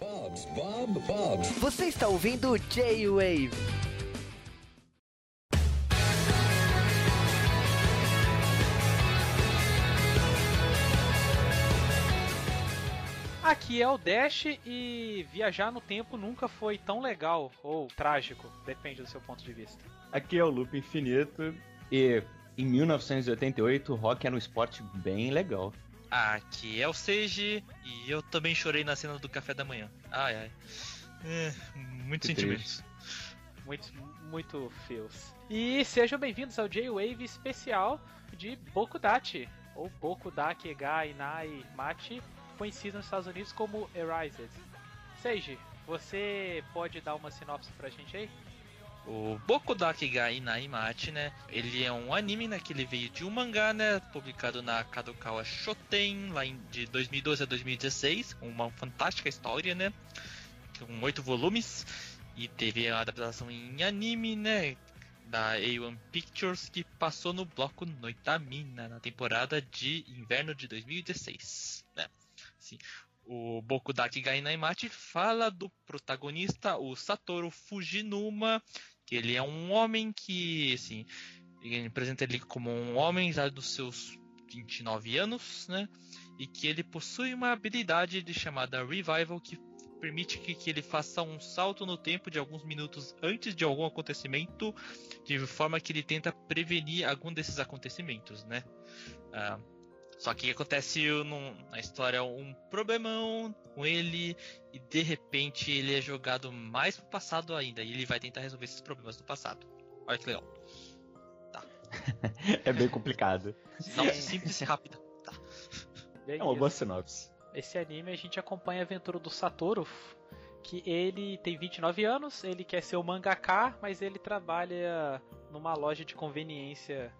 Bob's, Bob, Bob's. Você está ouvindo J-Wave. Aqui é o Dash e viajar no tempo nunca foi tão legal ou trágico, depende do seu ponto de vista. Aqui é o Loop Infinito e em 1988 o rock era um esporte bem legal. Aqui é o Seiji e eu também chorei na cena do café da manhã. Ai ai. É, muitos Que sentimentos. Muito, muito feels. E sejam bem-vindos ao J-Wave especial de Bokudachi, ou Bokudake ga Inai Machi, conhecido nos Estados Unidos como Erased. Seiji, você pode dar uma sinopse pra gente aí? O Bokudaki ga Inaimachi, né? Ele é um anime, né? Que ele veio de um mangá, né? Publicado na Kadokawa Shoten, lá em, de 2012 a 2016. Uma fantástica história, né? Com oito volumes. E teve a adaptação em anime, né? Da A1 Pictures, que passou no bloco Noitamina, na temporada de inverno de 2016, né? Sim. O Bokudaki ga Inaimachi fala do protagonista, o Satoru Fujinuma, que ele é um homem que, assim, ele apresenta ele como um homem já dos seus 29 anos, né? E que ele possui uma habilidade de chamada Revival que permite que, que ele faça um salto no tempo de alguns minutos antes de algum acontecimento, de forma que ele tenta prevenir algum desses acontecimentos, né? Ah, só que acontece num- na história um problemão com ele e de repente ele é jogado mais pro passado ainda e ele vai tentar resolver esses problemas do passado. Olha que legal. É bem complicado. Não, simples e rápida. Bem É uma boa sinopse. Esse anime a gente acompanha a aventura do Satoru, que ele tem 29 anos, ele quer ser o mangaka, mas ele trabalha numa loja de conveniência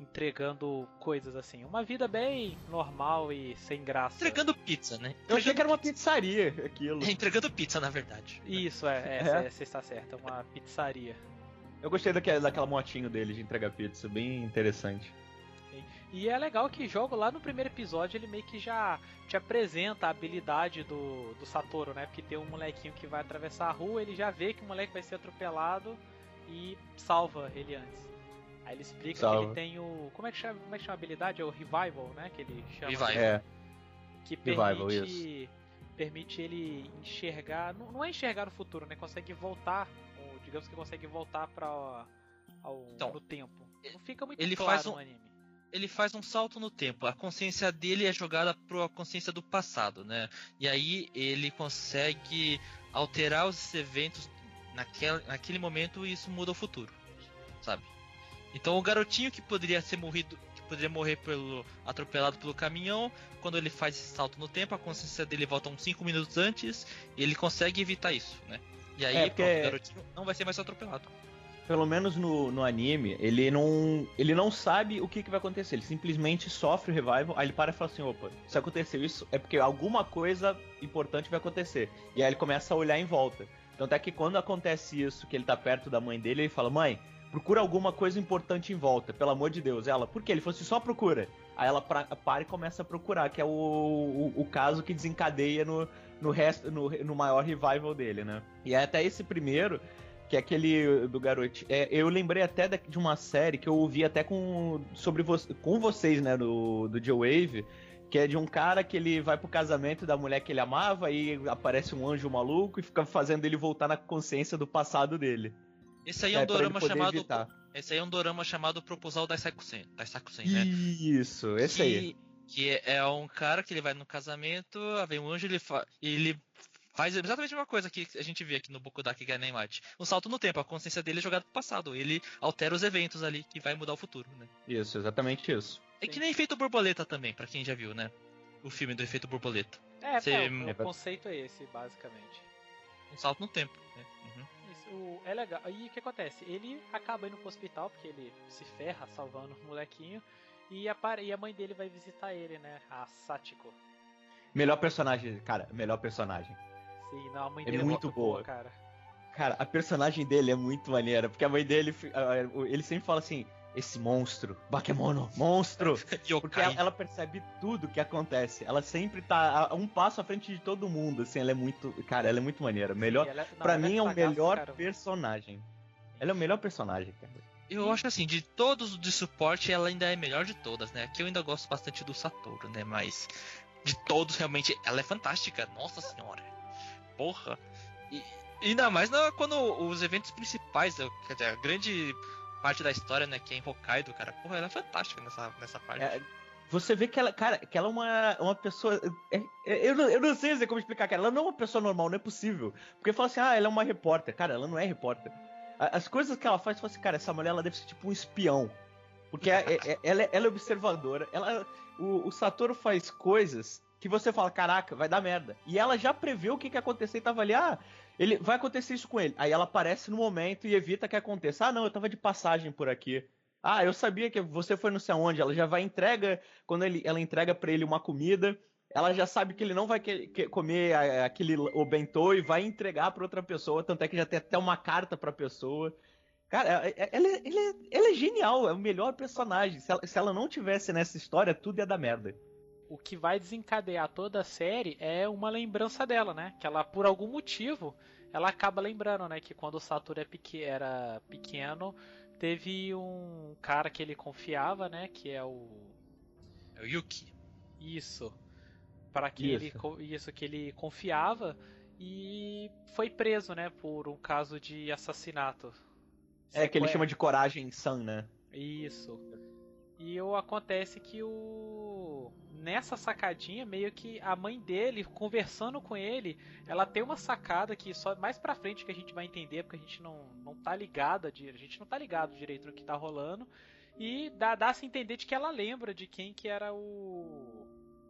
entregando coisas assim. Uma vida bem normal e sem graça. Entregando pizza, né? Eu achei que era uma Entregando pizzaria aquilo. É, entregando pizza, na verdade. Isso, é, é, é. você está certa, é uma pizzaria. Eu gostei daquela, daquela motinho dele de entregar pizza, bem interessante. E é legal que jogo lá no primeiro episódio ele meio que já te apresenta a habilidade do, do Satoru, né? Porque tem um molequinho que vai atravessar a rua, ele já vê que o moleque vai ser atropelado e salva ele antes. Aí ele explica que Salva. ele tem o. Como é que chama, como é que chama a habilidade? É o Revival, né? Que ele chama. Revival. É, Que Revival, permite, permite ele enxergar. Não, não é enxergar no futuro, né? Consegue voltar. Ou, digamos que consegue voltar para ao, Então, no tempo. Não fica muito ele claro faz um- no anime. ele faz um salto no tempo. A consciência dele é jogada para a consciência do passado, né? E aí ele consegue alterar os eventos naquele, naquele momento e isso muda o futuro, sabe? Então o garotinho que poderia ser morrido, que poderia morrer pelo atropelado pelo caminhão, quando ele faz esse salto no tempo, a consciência dele volta uns 5 minutos antes, e ele consegue evitar isso, né? E aí É, pronto, o garotinho não vai ser mais atropelado. pelo menos no, no anime, ele não, ele não sabe o que, que vai acontecer. Ele simplesmente sofre o revival, aí ele para e fala assim: opa, se aconteceu isso, é porque alguma coisa importante vai acontecer. E aí ele começa a olhar em volta. Então até que quando acontece isso, que ele tá perto da mãe dele, ele fala: mãe, procura alguma coisa importante em volta, pelo amor de Deus. Ela, por quê? Ele falou assim: só procura. Aí ela pra- para e começa a procurar, que é o, o, o caso que desencadeia no, no resto, no, no maior revival dele, né? E é até esse primeiro que é aquele do garoto. É, eu lembrei até de uma série que eu ouvi até com sobre vo com vocês, né, do, do Joe Wave, que é de um cara que ele vai pro casamento da mulher que ele amava e aparece um anjo maluco e fica fazendo ele voltar na consciência do passado dele. Esse aí é um pra ele dorama chamado evitar. Esse aí é um dorama chamado Proposal da Sakusen, né? Isso, esse aí. que, que é, é um cara que ele vai no casamento, vem um anjo, ele, fa ele faz exatamente a mesma coisa que a gente vê aqui no Bokudaki Ganemate. Um salto no tempo, a consciência dele é jogada pro passado. Ele altera os eventos ali que vai mudar o futuro, né? Isso, exatamente isso. É que nem efeito borboleta também, pra quem já viu, né? O filme do efeito borboleta. É, Você- é, o, É o conceito é esse, basicamente. Um salto no tempo. Né? Uhum. O- é legal. E o que acontece? Ele acaba indo pro hospital, porque ele se ferra salvando o molequinho. E a, e a mãe dele vai visitar ele, né? A Satiko. Melhor personagem, cara, melhor personagem. Sim, não, a mãe É dele muito muito boa. cara. Cara, a personagem dele é muito maneira, porque a mãe dele, ele sempre fala assim, esse monstro, Bakemono, monstro. Porque ela, ela percebe tudo que acontece. Ela sempre tá a- um passo à frente de todo mundo, assim, ela é muito, cara, ela é muito maneira. Melhor, ela- não, pra ela mim é o melhor caramba. personagem. Ela é o melhor personagem, cara. Eu acho assim, de todos de suporte, ela ainda é melhor de todas, né? Aqui eu ainda gosto bastante do Satoru, né? Mas de todos, realmente, ela é fantástica. Nossa senhora. Porra. E ainda mais na- quando os eventos principais, dizer, a grande parte da história, né? Que é em Hokkaido, cara. Porra, ela é fantástica nessa, nessa parte. É, você vê que ela, cara, que ela é uma, uma pessoa. é- é- eu, não, eu não sei dizer como explicar, cara. Ela não é uma pessoa normal, não é possível. Porque fala assim, ah, ela é uma repórter. Cara, ela não é repórter. As coisas que ela faz, fala assim, cara, essa mulher ela deve ser tipo um espião. Porque é- é- ela, é, ela é observadora. Ela, o, o Satoru faz coisas que você fala, caraca, vai dar merda. E ela já prevê o que, que ia acontecer e tava ali, ah, ele vai acontecer isso com ele. Aí ela aparece no momento e evita que aconteça. Ah, não, eu tava de passagem por aqui. Ah, eu sabia que você foi não sei aonde. Ela já vai entrega quando ele, ela entrega pra ele uma comida. Ela já sabe que ele não vai que- que- comer a- aquele o bentô e vai entregar pra outra pessoa. Tanto é que já tem até uma carta pra pessoa. Cara, é- é- ela, é- é genial, é o melhor personagem. Se ela, se ela não tivesse nessa história, tudo ia dar merda. O que vai desencadear toda a série é uma lembrança dela, né? Que ela, por algum motivo, ela acaba lembrando, né? Que quando o Satoru é era pequeno, teve um cara que ele confiava, né? Que é o É o Yuki. Isso. Para que ele Isso. co- isso que ele confiava e foi preso, né, por um caso de assassinato. É que ele Sequé- chama de coragem san, né? Isso. E o acontece que o nessa sacadinha meio que a mãe dele conversando com ele, ela tem uma sacada que só mais pra frente que a gente vai entender, porque a gente não não tá ligado, a gente não tá ligado direito no que tá rolando. E dá, dá se entender de que ela lembra de quem que era o.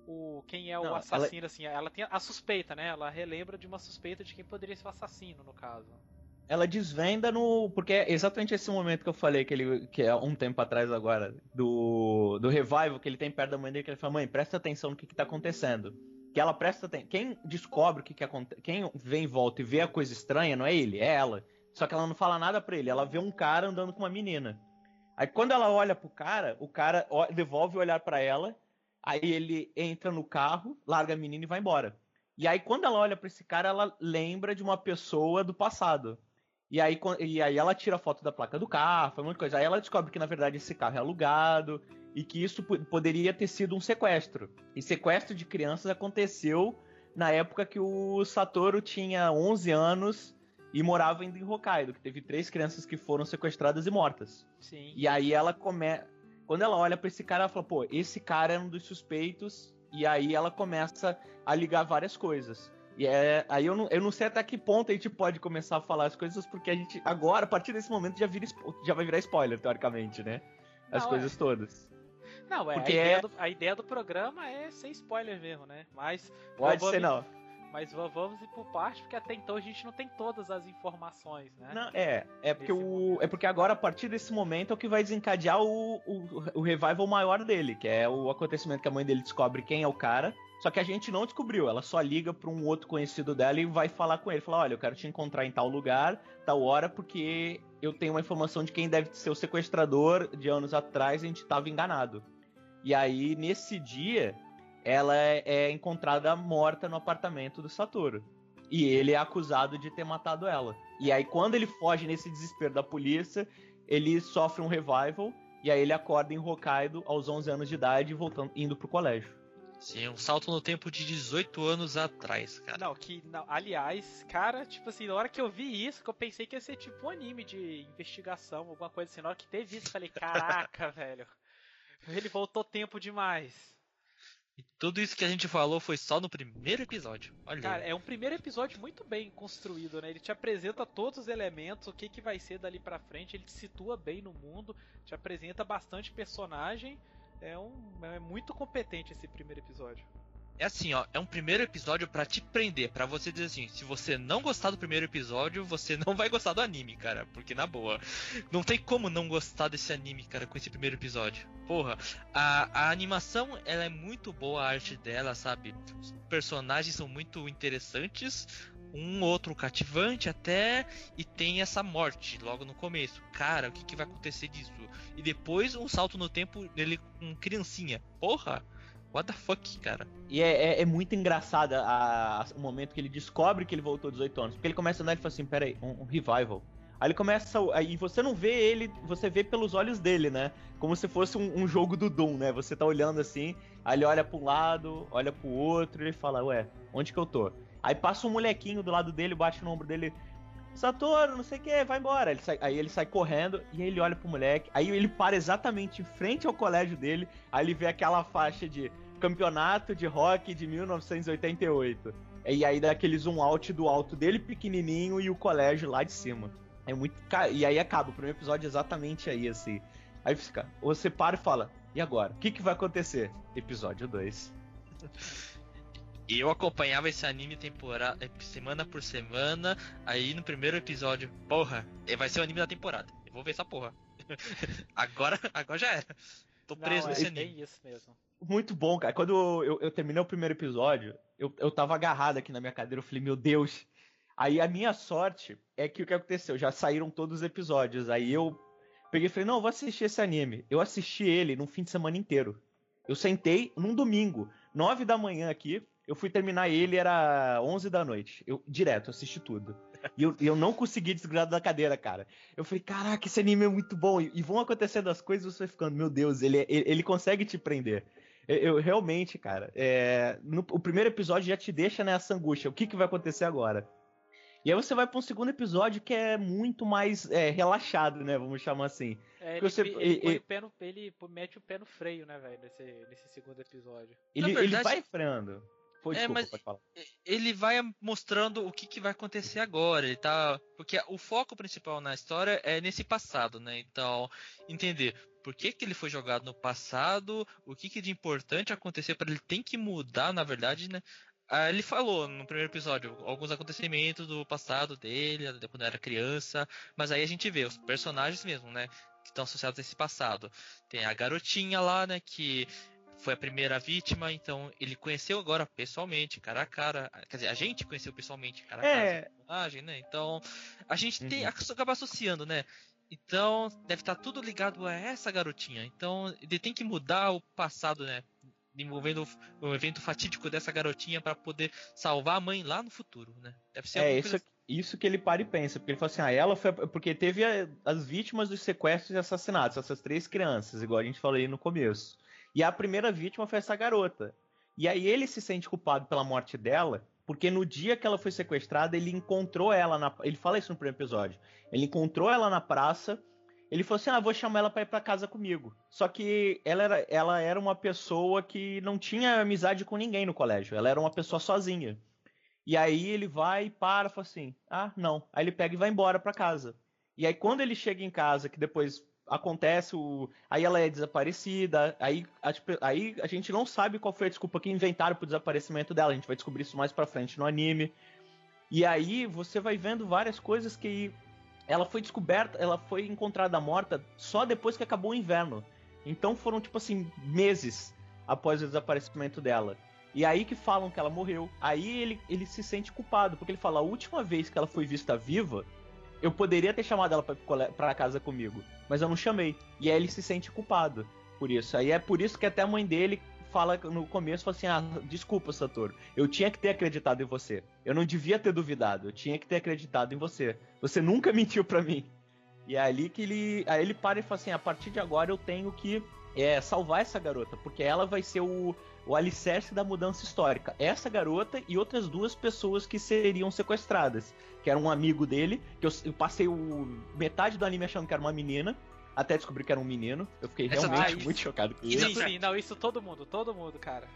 o quem é o Não, ela- assassino, assim. Ela tem a suspeita, né? Ela relembra de uma suspeita de quem poderia ser o assassino, no caso. Ela desvenda no. Porque é exatamente esse momento que eu falei, que, ele, que é um tempo atrás agora, do, do revival que ele tem perto da mãe dele, que ele fala, mãe, presta atenção no que, que tá acontecendo. Que ela presta atenção. Quem descobre o que, que acontece. Quem vem em volta e vê a coisa estranha, não é ele, é ela. Só que ela não fala nada pra ele. Ela vê um cara andando com uma menina. Aí quando ela olha pro cara, o cara devolve o olhar pra ela. Aí ele entra no carro, larga a menina e vai embora. E aí quando ela olha pra esse cara, ela lembra de uma pessoa do passado. E aí, e aí ela tira a foto da placa do carro, foi muita coisa. Aí ela descobre que na verdade esse carro é alugado e que isso po- poderia ter sido um sequestro. E sequestro de crianças aconteceu na época que o Satoru tinha 11 anos e morava ainda em Hokkaido, que teve três crianças que foram sequestradas e mortas. Sim. E aí ela come... Quando ela olha pra esse cara, ela fala, pô, esse cara é um dos suspeitos. E aí ela começa a ligar várias coisas. E é, aí eu não, eu não sei até que ponto a gente pode começar a falar as coisas, porque a gente, agora, a partir desse momento, já, vira, já vai virar spoiler, teoricamente, né? As Não, coisas todas. Não, é, Porque a, ideia é- do, a ideia do programa é sem spoiler mesmo, né? Mas Pode vamos- ser, não. Mas va- vamos ir por parte, porque até então a gente não tem todas as informações, né? Não, é, é porque, o, momento. é porque agora, a partir desse momento, é o que vai desencadear o, o, o revival maior dele, que é o acontecimento que a mãe dele descobre quem é o cara. Só que a gente não descobriu, ela só liga pra um outro conhecido dela e vai falar com ele. Fala, olha, eu quero te encontrar em tal lugar, tal hora, porque eu tenho uma informação de quem deve ser o sequestrador de anos atrás, a gente tava enganado. E aí, nesse dia, ela é, é encontrada morta no apartamento do Satoru. E ele é acusado de ter matado ela. E aí, quando ele foge nesse desespero da polícia, ele sofre um revival. E aí ele acorda em Hokkaido aos 11 anos de idade, voltando, indo pro colégio. Sim, um salto no tempo de 18 anos atrás, cara. Não, que. Não, aliás, cara, tipo assim, na hora que eu vi isso, que eu pensei que ia ser tipo um anime de investigação, alguma coisa assim. Na hora que teve isso, eu falei, caraca, velho. Ele voltou tempo demais. E tudo isso que a gente falou foi só no primeiro episódio. Olha. Cara, é um primeiro episódio muito bem construído, né? Ele te apresenta todos os elementos, o que, que vai ser dali pra frente, ele te situa bem no mundo, te apresenta bastante personagem. É, um, é muito competente esse primeiro episódio. É assim, ó, é um primeiro episódio pra te prender, pra você dizer assim, se você não gostar do primeiro episódio, você não vai gostar do anime, cara, porque na boa, não tem como não gostar desse anime, cara, com esse primeiro episódio. Porra, a, a animação, ela é muito boa, a arte dela, sabe? Os personagens são muito interessantes, um outro cativante até e tem essa morte logo no começo. Cara, o que, que vai acontecer disso? E depois um salto no tempo dele com criancinha. Porra! What the fuck, cara? E é, é, é muito engraçada a, a, o momento que ele descobre que ele voltou 18 anos. Porque ele começa a andar e fala assim: peraí, um, um revival. Aí ele começa. Aí você não vê ele, você vê pelos olhos dele, né? Como se fosse um, um, jogo do Doom, né? Você tá olhando assim, aí ele olha pra um lado, olha pro outro, e ele fala, ué, onde que eu tô? Aí passa um molequinho do lado dele, bate no ombro dele. Satoru, não sei o que, vai embora. Ele sai, aí ele sai correndo e aí ele olha pro moleque. Aí ele para exatamente em frente ao colégio dele. Aí ele vê aquela faixa de campeonato de rock de 1988. E aí dá aquele zoom out do alto dele pequenininho e o colégio lá de cima. É muito. E aí acaba o primeiro episódio exatamente aí, assim. Aí fica, você para e fala, e agora? O que, que vai acontecer? Episódio 2. E eu acompanhava esse anime temporada, eh, semana por semana. Aí no primeiro episódio, porra, eh, vai ser o anime da temporada. Eu vou ver essa porra. agora, agora já era. Tô preso Não, nesse é anime. isso mesmo. Muito bom, cara. Quando eu, eu, terminei o primeiro episódio, eu, eu tava agarrado aqui na minha cadeira. Eu falei, meu Deus. Aí a minha sorte é que o que aconteceu? Já saíram todos os episódios. Aí eu peguei e falei, não, vou assistir esse anime. Eu assisti ele num fim de semana inteiro. Eu sentei num domingo, nove da manhã aqui, eu fui terminar ele, era 11 da noite. Eu, direto, assisti tudo. E eu, eu não consegui desgrudar da cadeira, cara. Eu falei, caraca, esse anime é muito bom. E, e vão acontecendo as coisas e você vai ficando, meu Deus, ele, ele, ele consegue te prender. Eu, eu realmente, cara, é, no, o primeiro episódio já te deixa nessa angústia. O que, que vai acontecer agora? E aí você vai para um segundo episódio que é muito mais é, relaxado, né? Vamos chamar assim. É, ele, você, ele, ele, no, ele, mete o pé no freio, né, velho, nesse, nesse segundo episódio. Ele, verdade, ele vai freando. Foi, é, desculpa, mas pode falar. ele vai mostrando o que, que vai acontecer agora. Ele tá. Porque o foco principal na história é nesse passado, né? Então, entender por que, que ele foi jogado no passado, o que, que de importante aconteceu para ele tem que mudar, na verdade, né? Ah, ele falou no primeiro episódio alguns acontecimentos do passado dele, quando era criança, mas aí a gente vê os personagens mesmo, né? Que estão associados a esse passado. Tem a garotinha lá, né? Que foi a primeira vítima, então ele conheceu agora pessoalmente, cara a cara. Quer dizer, a gente conheceu pessoalmente, cara a cara, é. personagem, né? Então, a gente tem, uhum. acaba associando, né? Então, deve estar tudo ligado a essa garotinha. Então, ele tem que mudar o passado, né? Envolvendo o evento fatídico dessa garotinha para poder salvar a mãe lá no futuro, né? Deve ser é, isso, assim. isso que ele para e pensa, porque ele fala assim, ah, ela foi. Porque teve a, as vítimas dos sequestros e assassinatos, essas três crianças, igual a gente falou aí no começo. E a primeira vítima foi essa garota. E aí ele se sente culpado pela morte dela, porque no dia que ela foi sequestrada, ele encontrou ela na. Ele fala isso no primeiro episódio. Ele encontrou ela na praça. Ele falou assim: Ah, vou chamar ela para ir pra casa comigo. Só que ela era, ela era uma pessoa que não tinha amizade com ninguém no colégio. Ela era uma pessoa sozinha. E aí ele vai e para, fala assim: Ah, não. Aí ele pega e vai embora para casa. E aí quando ele chega em casa, que depois acontece o. Aí ela é desaparecida. Aí a, aí a gente não sabe qual foi a desculpa que inventaram pro desaparecimento dela. A gente vai descobrir isso mais pra frente no anime. E aí você vai vendo várias coisas que. Ela foi descoberta, ela foi encontrada morta só depois que acabou o inverno. Então foram, tipo assim, meses após o desaparecimento dela. E aí que falam que ela morreu. Aí ele, ele se sente culpado, porque ele fala: a última vez que ela foi vista viva eu poderia ter chamado ela pra, casa comigo, mas eu não chamei. E aí ele se sente culpado por isso. Aí é por isso que até a mãe dele fala no começo, fala assim, ah, desculpa, Satoru, eu tinha que ter acreditado em você. Eu não devia ter duvidado, eu tinha que ter acreditado em você. Você nunca mentiu para mim. E é ali que ele, aí ele para e fala assim, a partir de agora eu tenho que é, salvar essa garota, porque ela vai ser o, o alicerce da mudança histórica. Essa garota e outras duas pessoas que seriam sequestradas. Que era um amigo dele, que eu, eu passei o, metade do anime achando que era uma menina, até descobrir que era um menino. Eu fiquei Essa realmente muito chocado com isso. Sim, sim, não, isso todo mundo, todo mundo, cara.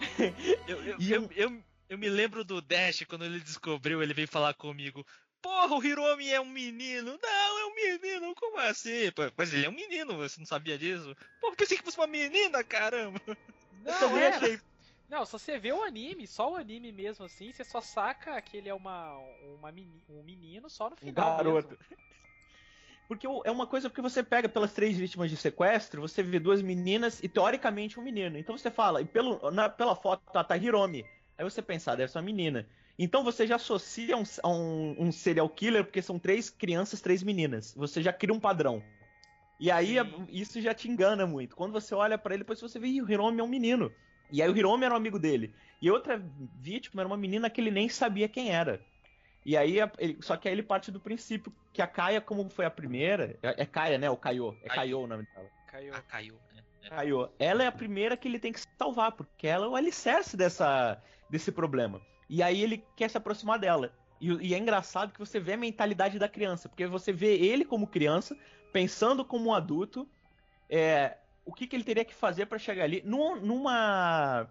eu, eu, eu, eu, eu, me lembro do Dash, quando ele descobriu, ele veio falar comigo. Porra, o Hiromi é um menino. Não, é um menino. Como assim? Mas ele é um menino, você não sabia disso? Porra, pensei que fosse uma menina, caramba. Não, eu também é. achei. Não, se você vê o anime, só o anime mesmo assim, você só saca que ele é uma, uma um menino só no final. Um garoto. Porque é uma coisa porque você pega pelas três vítimas de sequestro, você vê duas meninas e teoricamente um menino. Então você fala, e pelo, na, pela foto tá, tá Hiromi. Aí você pensa, ah, deve ser uma menina. Então você já associa um, a um, um serial killer porque são três crianças, três meninas. Você já cria um padrão. E aí a- isso já te engana muito. Quando você olha pra ele, depois você vê, "Ih, o Hiromi é um menino. E aí o Hiromi era um amigo dele. E outra vítima era uma menina que ele nem sabia quem era. E aí, ele- só que aí ele parte do princípio que a Kaia, como foi a primeira, é, é Kaia, né? O Kaio. É. Kaio o nome dela. Caiu. Ah, caiu. né? É. Kaio. Ela é a primeira que ele tem que salvar, porque ela é o alicerce dessa, desse problema. E aí ele quer se aproximar dela. E, e é engraçado que você vê a mentalidade da criança, porque você vê ele como criança, pensando como um adulto, é, o que, que ele teria que fazer pra chegar ali. Num- Numa,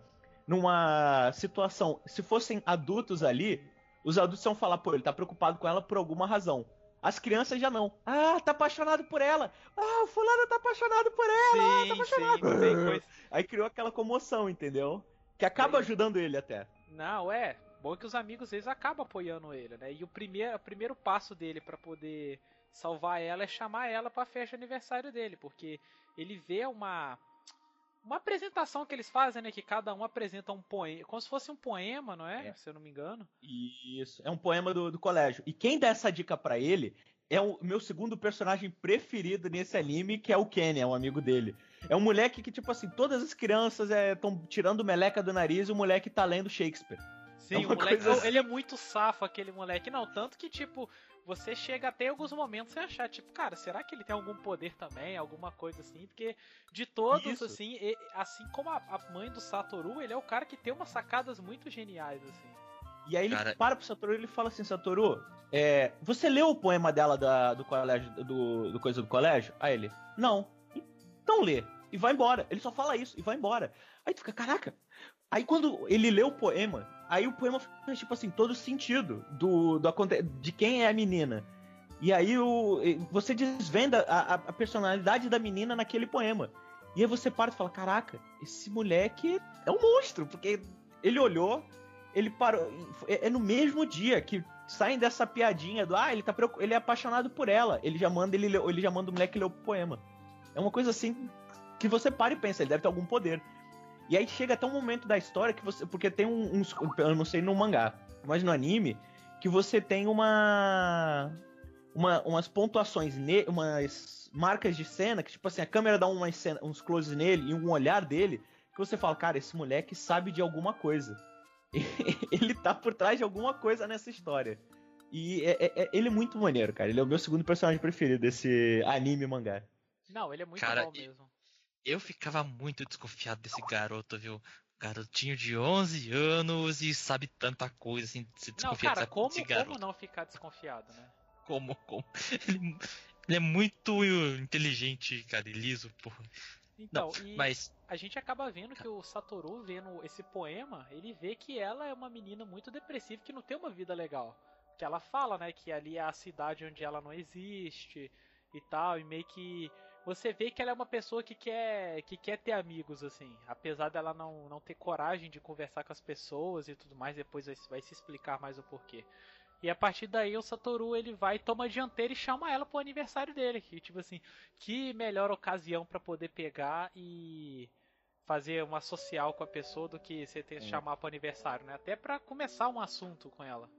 numa situação, se fossem adultos ali, os adultos iam falar, pô, ele tá preocupado com ela por alguma razão. As crianças já não. Ah, tá apaixonado por ela. Ah, o fulano tá apaixonado por ela. Sim, sim, tem coisa. Aí criou aquela comoção, entendeu? Que acaba Sim. ajudando ele até. Não, é. Bom que os amigos eles acabam apoiando ele, né? E o primeiro, o primeiro passo dele pra poder salvar ela é chamar ela pra festa de aniversário dele, porque ele vê uma uma apresentação que eles fazem, né? Que cada um apresenta um poema, como se fosse um poema, não é? É. Se eu não me engano. Isso. É um poema do, do colégio. E quem dá essa dica pra ele é o meu segundo personagem preferido nesse anime, que é o Kenny, é um amigo dele. É um moleque que, tipo assim, todas as crianças estão tirando meleca do nariz e o moleque tá lendo Shakespeare. Sim, É o moleque, coisa assim. ele é muito safo, aquele moleque. Não, tanto que, tipo, você chega até em alguns momentos sem achar, tipo, cara, será que ele tem algum poder também? Alguma coisa assim? Porque de todos, Isso. assim, e- assim como a, a mãe do Satoru, ele é o cara que tem umas sacadas muito geniais, assim. E aí ele Cara- para pro Satoru e ele fala assim, Satoru, é, você leu o poema dela da- do colégio, do, do coisa do colégio? Aí ele, não. Então lê. E vai embora. Ele só fala isso e vai embora. Aí tu fica, caraca. Aí quando ele lê o poema, aí o poema faz, tipo assim, todo sentido do, do de quem é a menina. E aí o, você desvenda a, a- personalidade da menina naquele poema. E aí você para e fala, caraca, esse moleque é um monstro, porque ele olhou, ele parou. É, é no mesmo dia que saem dessa piadinha do ah, ele tá ele é apaixonado por ela. Ele já manda ele, ele já manda o moleque ler o poema. É uma coisa assim que você para e pensa, ele deve ter algum poder. E aí chega até um momento da história que você. Porque tem um- uns. Eu não sei no mangá, mas no anime, que você tem uma. uma umas pontuações, ne, umas marcas de cena, que tipo assim, a câmera dá umas cena, uns closes nele e um olhar dele, que você fala, cara, esse moleque sabe de alguma coisa. ele tá por trás de alguma coisa nessa história. E é- é- é- ele é muito maneiro, cara. Ele é o meu segundo personagem preferido desse anime mangá. Não, ele é muito Cara, bom e- mesmo. Eu ficava muito desconfiado desse garoto, viu? Garotinho de 11 anos e sabe tanta coisa, assim, se Não, desconfia cara, como, desse como não ficar desconfiado, né? Como, como? Ele, ele é muito inteligente, cara, e liso, porra. Então, e Mas, a gente acaba vendo que o Satoru, vendo esse poema, ele vê que ela é uma menina muito depressiva que não tem uma vida legal. Que ela fala, né, que ali é a cidade onde ela não existe e tal, e meio que você vê que ela é uma pessoa que quer que quer ter amigos assim, apesar dela não, não ter coragem de conversar com as pessoas e tudo mais, depois vai, vai se explicar mais o porquê. E a partir daí o Satoru ele vai toma a dianteira e chama ela pro aniversário dele, que tipo assim, que melhor ocasião pra poder pegar e fazer uma social com a pessoa do que você ter É. chamar pro aniversário, né? Até pra começar um assunto com ela.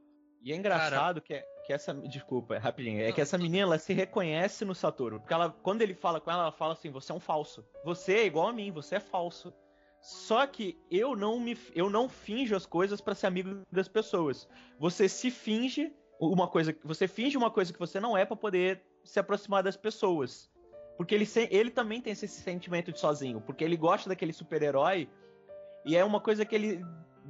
E é engraçado que, é- que essa. Desculpa, rapidinho. É Não, que essa menina ela se reconhece no Satoru. Porque ela, quando ele fala com ela, ela fala assim: você é um falso. Você é igual a mim, você é falso. Só que eu não me eu não finjo as coisas pra ser amigo das pessoas. Você se finge uma coisa, você finge uma coisa que você não é pra poder se aproximar das pessoas. Porque ele, ele também tem esse sentimento de sozinho, porque ele gosta daquele super-herói e é uma coisa que ele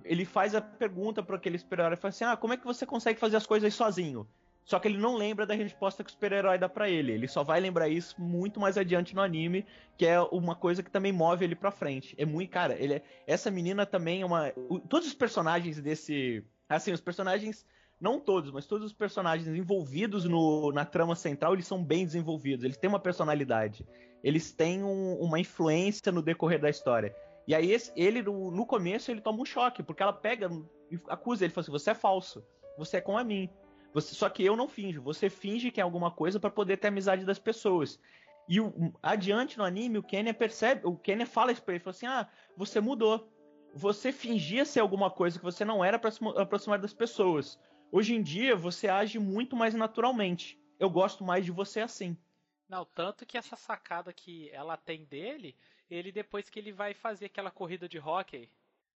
ele faz a pergunta para aquele super-herói, fala assim: "Ah, como é que você consegue fazer as coisas sozinho?" Só que ele não lembra da resposta que o super-herói dá pra ele. Ele só vai lembrar isso muito mais adiante no anime, que é uma coisa que também move ele pra frente. É muito, cara, ele é- essa menina também é uma o- todos os personagens desse, assim, os personagens não todos, mas todos os personagens envolvidos no, na trama central, eles são bem desenvolvidos, eles têm uma personalidade, eles têm um- uma influência no decorrer da história. E aí esse- ele, no, no começo, ele toma um choque, porque ela pega e acusa ele, fala assim, você é falso, você é como a mim. Você, só que eu não finjo, você finge que é alguma coisa pra poder ter amizade das pessoas. E o, adiante no anime, o Kenya percebe, o Kenya fala isso pra ele, fala assim, ah, você mudou. você fingia ser alguma coisa que você não era para se aproximar das pessoas. Hoje em dia, você age muito mais naturalmente. Eu gosto mais de você assim. Não, tanto que essa sacada que ela tem dele, ele depois que ele vai fazer aquela corrida de hockey,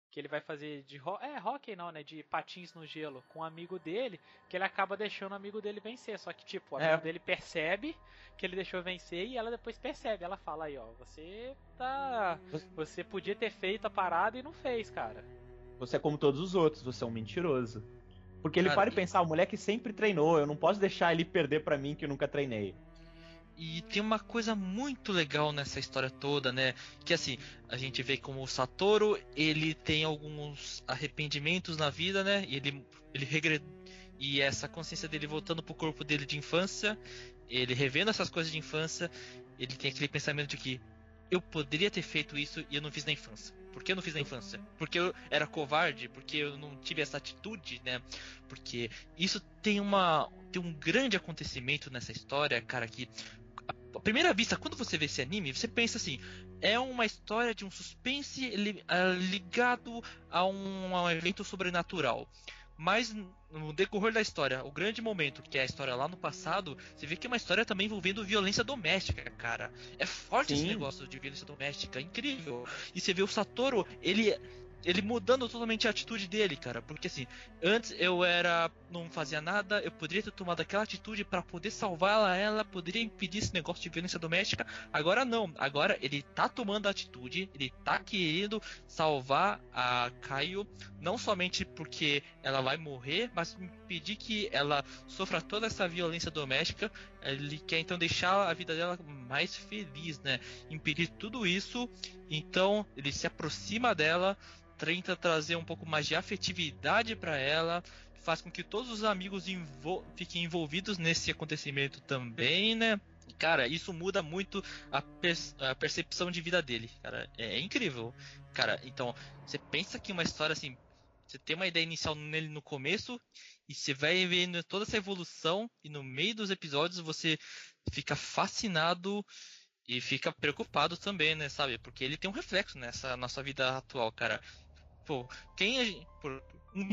que ele vai fazer de ho é hockey não, né, de patins no gelo com um amigo dele, que ele acaba deixando o amigo dele vencer, só que tipo, o amigo É. dele percebe que ele deixou vencer e ela depois percebe, ela fala aí, ó, você tá, você podia ter feito a parada e não fez, cara. Você é como todos os outros, você é um mentiroso. Porque ele Cara, para e e- pensar, o moleque sempre treinou, eu não posso deixar ele perder pra mim que eu nunca treinei. E tem uma coisa muito legal nessa história toda, né? Que assim, a gente vê como o Satoru, ele tem alguns arrependimentos na vida, né? E ele, ele regre... E essa consciência dele voltando pro corpo dele de infância, ele revendo essas coisas de infância, ele tem aquele pensamento de que eu poderia ter feito isso e eu não fiz na infância. Por que eu não fiz na infância? Porque eu era covarde? Porque eu não tive essa atitude, né? Porque isso tem uma tem um grande acontecimento nessa história, cara, que à primeira vista, quando você vê esse anime, você pensa assim: é uma história de um suspense ah, ligado a um, a um evento sobrenatural. Mas no decorrer da história, o grande momento, que é a história lá no passado, você vê que é uma história também envolvendo violência doméstica, cara. É forte esse Sim. negócio de violência doméstica, é incrível. E você vê o Satoru, ele ele mudando totalmente a atitude dele, cara. Porque assim, antes eu era. não fazia nada, eu poderia ter tomado aquela atitude pra poder salvar ela poderia impedir esse negócio de violência doméstica. Agora não. Agora ele tá tomando a atitude, ele tá querendo salvar a Caio, não somente porque ela vai morrer, mas impedir que ela sofra toda essa violência doméstica. Ele quer então deixar a vida dela mais feliz, né? Impedir tudo isso. Então ele se aproxima dela, tenta trazer um pouco mais de afetividade pra ela, faz com que todos os amigos fiquem envolvidos nesse acontecimento também, né? Cara, isso muda muito a, per- a percepção de vida dele, cara. É, é incrível. Cara, então, você pensa que uma história assim, você tem uma ideia inicial nele no começo, e você vai vendo toda essa evolução, e no meio dos episódios você fica fascinado e fica preocupado também, né, sabe? Porque ele tem um reflexo nessa nossa vida atual, cara. Pô, quem gente, por, um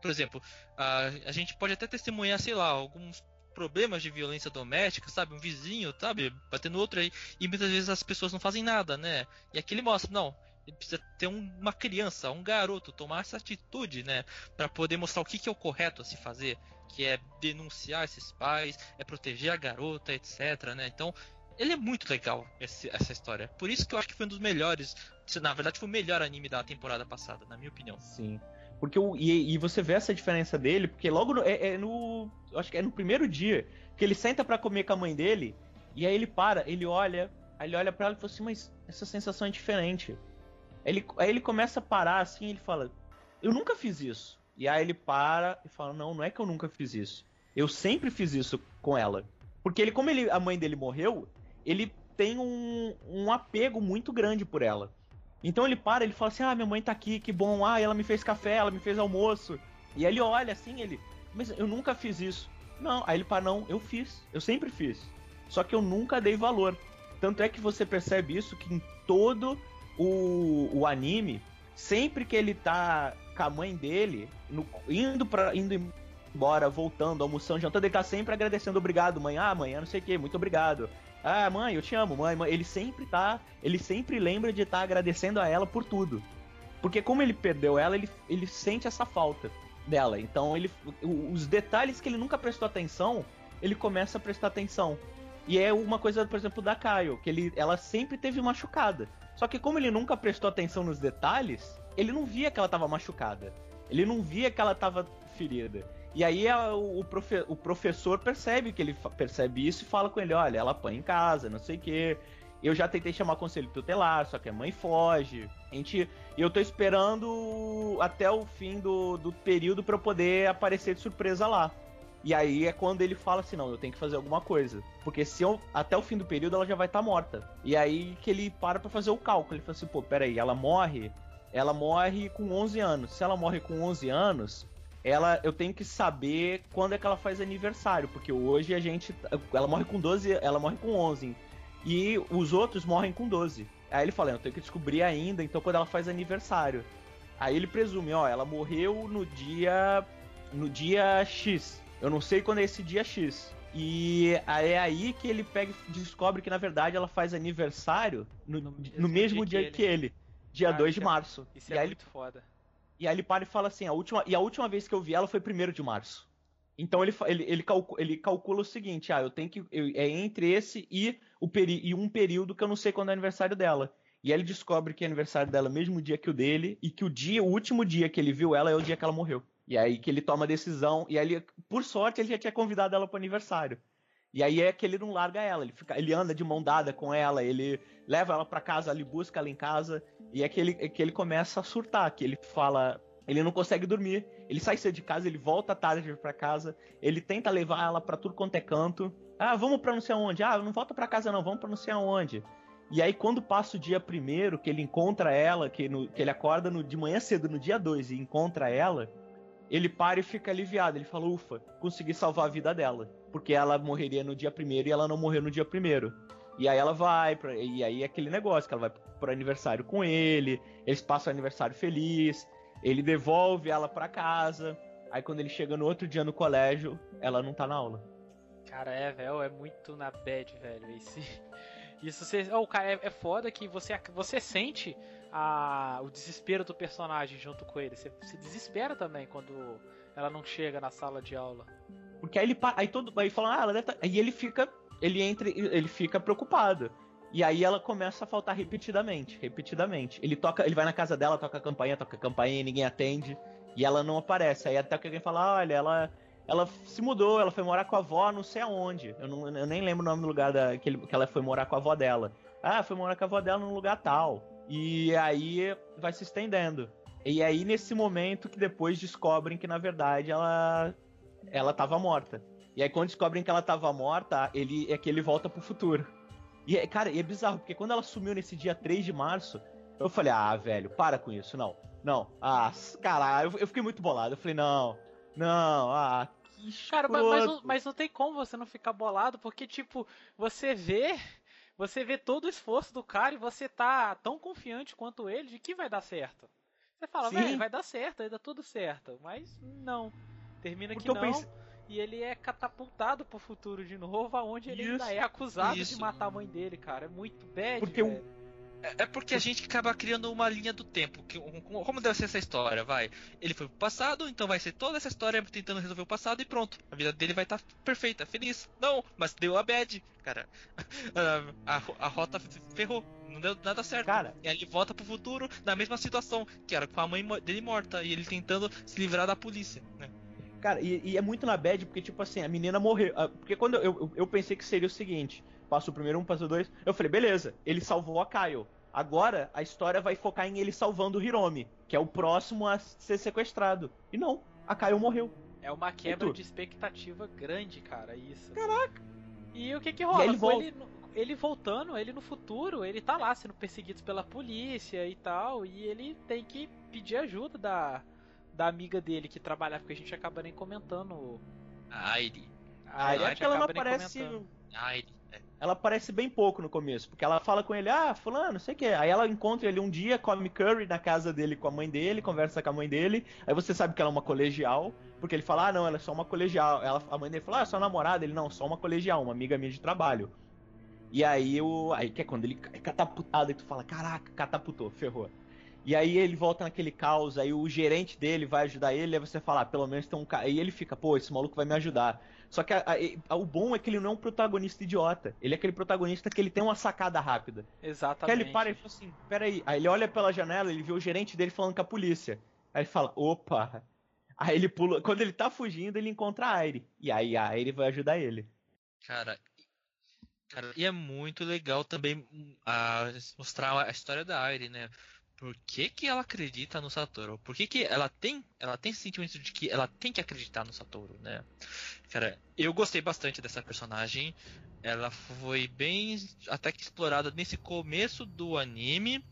por exemplo, a, a gente pode até testemunhar, sei lá, alguns problemas de violência doméstica, sabe? Um vizinho, sabe? Batendo outro aí. E muitas vezes as pessoas não fazem nada, né? E aqui ele mostra, não. Ele precisa ter um- uma criança, um garoto, tomar essa atitude, né? Pra poder mostrar o que, que é o correto a se fazer. Que é denunciar esses pais, é proteger a garota, etc, né? Então, ele é muito legal, esse- essa história. Por isso que eu acho que foi um dos melhores. Na verdade, foi o melhor anime da temporada passada, na minha opinião. Sim. Porque o, e, e você vê essa diferença dele, porque logo no, é, é no. Acho que é no primeiro dia que ele senta pra comer com a mãe dele, e aí ele para, ele olha, aí ele olha pra ela e fala assim, mas essa sensação é diferente. Aí ele, aí ele começa a parar assim ele fala, eu nunca fiz isso. E aí ele para e fala, não, não é que eu nunca fiz isso. Eu sempre fiz isso com ela. Porque ele, como ele, a mãe dele morreu, ele tem um, um apego muito grande por ela. Então ele para, ele fala assim: Ah, minha mãe tá aqui, que bom. Ah, ela me fez café, ela me fez almoço. E aí ele olha assim, ele, mas eu nunca fiz isso. Não, aí ele para, não, eu fiz, eu sempre fiz. Só que eu nunca dei valor. Tanto é que você percebe isso que em todo o, o anime, sempre que ele tá com a mãe dele, no- indo para indo embora, voltando, almoçando, jantando, ele tá sempre agradecendo, obrigado, mãe. Ah, mãe, não sei o que, muito obrigado. Ah, mãe, eu te amo, mãe, mãe. Ele sempre tá. Ele sempre lembra de estar agradecendo a ela por tudo. Porque como ele perdeu ela, ele, ele sente essa falta dela. Então ele. Os detalhes que ele nunca prestou atenção, ele começa a prestar atenção. E é uma coisa, por exemplo, da Kaio, que ele, ela sempre teve machucada. Só que como ele nunca prestou atenção nos detalhes, ele não via que ela tava machucada. Ele não via que ela tava ferida. E aí a- o, profe- o professor percebe que ele percebe isso e fala com ele, olha, ela apanha em casa, não sei o quê. Eu já tentei chamar conselho tutelar, só que a mãe foge. A gente, eu tô esperando até o fim do, do período eu poder aparecer de surpresa lá. E aí é quando ele fala assim, não, eu tenho que fazer alguma coisa. Porque se eu, até o fim do período ela já vai estar morta. E aí que ele para pra fazer o cálculo. Ele fala assim, pô, peraí, ela morre, ela morre com 11 anos. Se ela morre com 11 anos, ela eu tenho que saber quando é que ela faz aniversário, porque hoje a gente ela morre com 12, ela morre com 11 e os outros morrem com 12. Aí ele fala, eu tenho que descobrir ainda, então quando ela faz aniversário. Aí ele presume, ó, ela morreu no dia. no dia X. Eu não sei quando é esse dia X. E é aí que ele pega descobre que, na verdade, ela faz aniversário no, No no mesmo mesmo dia dia que que ele. Dia Cara, 2 de isso é- março. Isso e, é aí muito foda. E aí ele para e fala assim: a última, e a última vez que eu vi ela foi 1 de março. Então ele, ele, ele, calcu- ele calcula o seguinte: ah, eu tenho que. eu- é entre esse e, o peri, e um período que eu não sei quando é aniversário dela. E aí ele descobre que é aniversário dela mesmo dia que o dele, e que o dia, o último dia que ele viu ela é o dia que ela morreu. E aí que ele toma a decisão, e aí ele, por sorte, ele já tinha convidado ela pro aniversário. E aí é que ele não larga ela, ele, fica, ele anda de mão dada com ela, ele leva ela pra casa, ele busca ela em casa, e é que ele, é que ele começa a surtar, que ele fala, ele não consegue dormir, ele sai cedo de casa, ele volta tarde pra casa, ele tenta levar ela pra tudo quanto é canto. Ah, vamos pra não sei aonde. Ah, não volta pra casa não, vamos pra não sei aonde. E aí quando passa o dia primeiro, que ele encontra ela, que, no- que ele acorda no, de manhã cedo no dia 2 e encontra ela, ele para e fica aliviado. Ele fala, ufa, consegui salvar a vida dela. Porque ela morreria no dia primeiro e ela não morreu no dia primeiro. E aí ela vai, pra, e aí é aquele negócio, que ela vai pro aniversário com ele, eles passam o aniversário feliz, ele devolve ela pra casa. Aí quando ele chega no outro dia no colégio, ela não tá na aula. Cara, é, velho, é muito na bad, velho. Esse, isso você. Oh, cara, é, é foda que você, você sente a, o desespero do personagem junto com ele. Você se desespera também quando ela não chega na sala de aula. Porque aí ele aí todo aí fala, ah, ela deve tá... aí ele fica ele entra e- ele fica preocupado. E aí ela começa a faltar repetidamente, repetidamente. Ele toca, ele vai na casa dela, toca a campainha, toca a campainha, ninguém atende e ela não aparece. Aí até que alguém fala, olha, ela ela se mudou, ela foi morar com a avó, não sei aonde. Eu, não, eu nem lembro o nome do lugar da, que, ele- que ela foi morar com a avó dela. Ah, foi morar com a avó dela num lugar tal. E aí vai se estendendo. E aí nesse momento que depois descobrem que na verdade ela ela tava morta. E aí quando descobrem que ela tava morta, ele é que ele volta pro futuro. E é, cara, e é bizarro, porque quando ela sumiu nesse dia 3 de março, eu falei: "Ah, velho, para com isso, não. Não. Ah, caralho, eu, eu fiquei muito bolado. Eu falei: "Não. Não, ah, que Cara, mas, mas, escroto." não- mas não tem como você não ficar bolado, porque, tipo, você vê. Você vê todo o esforço do cara e você tá tão confiante quanto ele de que vai dar certo. Você fala, velho, vai dar certo, vai dar tudo certo. Mas não. Termina que não. pense- E ele é catapultado pro futuro de novo, aonde ele ainda Isso, é acusado isso. de matar a mãe dele, cara. É muito bad, Porque velho. É é porque a gente acaba criando uma linha do tempo. Que, como deve ser essa história? Vai. Ele foi pro passado, então vai ser toda essa história tentando resolver o passado e pronto. A vida dele vai estar perfeita, feliz. Não, mas deu a bad, cara. A, a, a rota ferrou. Não deu nada certo. Cara. E aí ele volta pro futuro na mesma situação, que era com a mãe dele morta e ele tentando se livrar da polícia, né? Cara, e, e é muito na bad, porque, tipo assim, a menina morreu. ah, Porque quando eu, eu, eu pensei que seria o seguinte: passa o primeiro um, passa o dois. Eu falei, beleza, ele salvou a Kyle. Agora a história vai focar em ele salvando o Hiromi, que é o próximo a ser sequestrado. E não, a Kyle morreu. É uma quebra de expectativa grande, cara, isso. Caraca! E o que que rola? Ele volta. ele, ele voltando, ele no futuro, ele tá lá sendo perseguido pela polícia e tal, e ele tem que pedir ajuda da, da amiga dele que trabalhava, porque a gente acaba nem comentando. A Airi. A Aí é que ela não aparece. comentando. É. Ela aparece bem pouco no começo, porque ela fala com ele, ah, fulano, sei o que. Aí ela encontra ele um dia, come curry na casa dele com a mãe dele, conversa com a mãe dele. Aí você sabe que ela é uma colegial, porque ele fala, ah, não, ela é só uma colegial. Ela, a mãe dele fala, ah, sua namorada? Ele, não, só uma colegial, uma amiga minha de trabalho. E aí o. Aí que é quando ele é catapultado e tu fala, caraca, catapultou, ferrou. E aí ele volta naquele caos, aí o gerente dele vai ajudar ele, aí você fala, ah, pelo menos tem um cara. Aí ele fica, pô, esse maluco vai me ajudar. Só que a- a- o bom é que ele não é um protagonista idiota. Ele é aquele protagonista que ele tem uma sacada rápida. Que Exatamente. ele para e fala assim, peraí. Aí ele olha pela janela, ele vê o gerente dele falando com a polícia. Aí ele fala, opa. Aí ele pula. Quando ele tá fugindo, ele encontra a Aire. E aí a Aire vai ajudar ele. Cara, e- cara, e é muito legal também hum, a, mostrar a história da Airi, né? Por que, que ela acredita no Satoru? Por que, que ela tem ela tem esse sentimento de que ela tem que acreditar no Satoru, né? Cara, eu gostei bastante dessa personagem. Ela foi bem até que explorada nesse começo do anime.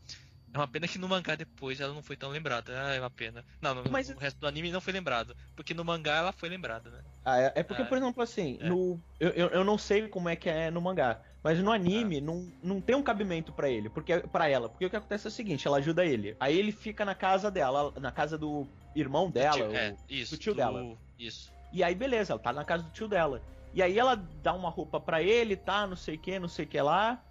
É uma pena que no mangá depois ela não foi tão lembrada. Ah, é uma pena. Não, no, Mas- o resto do anime não foi lembrado. Porque no mangá ela foi lembrada, né? Ah, é, é porque, Ah, por exemplo, assim, é. no, eu, eu, eu não sei como é que é no mangá. Mas no anime não, não tem um cabimento pra ele, porque para ela, porque o que acontece é o seguinte, ela ajuda ele. Aí ele fica na casa dela, na casa do irmão dela, Tio- é, isso, do tio dela. Isso. E aí, beleza, ela tá na casa do tio dela. E aí ela dá uma roupa pra ele, tá? Não sei o que, não sei o que lá.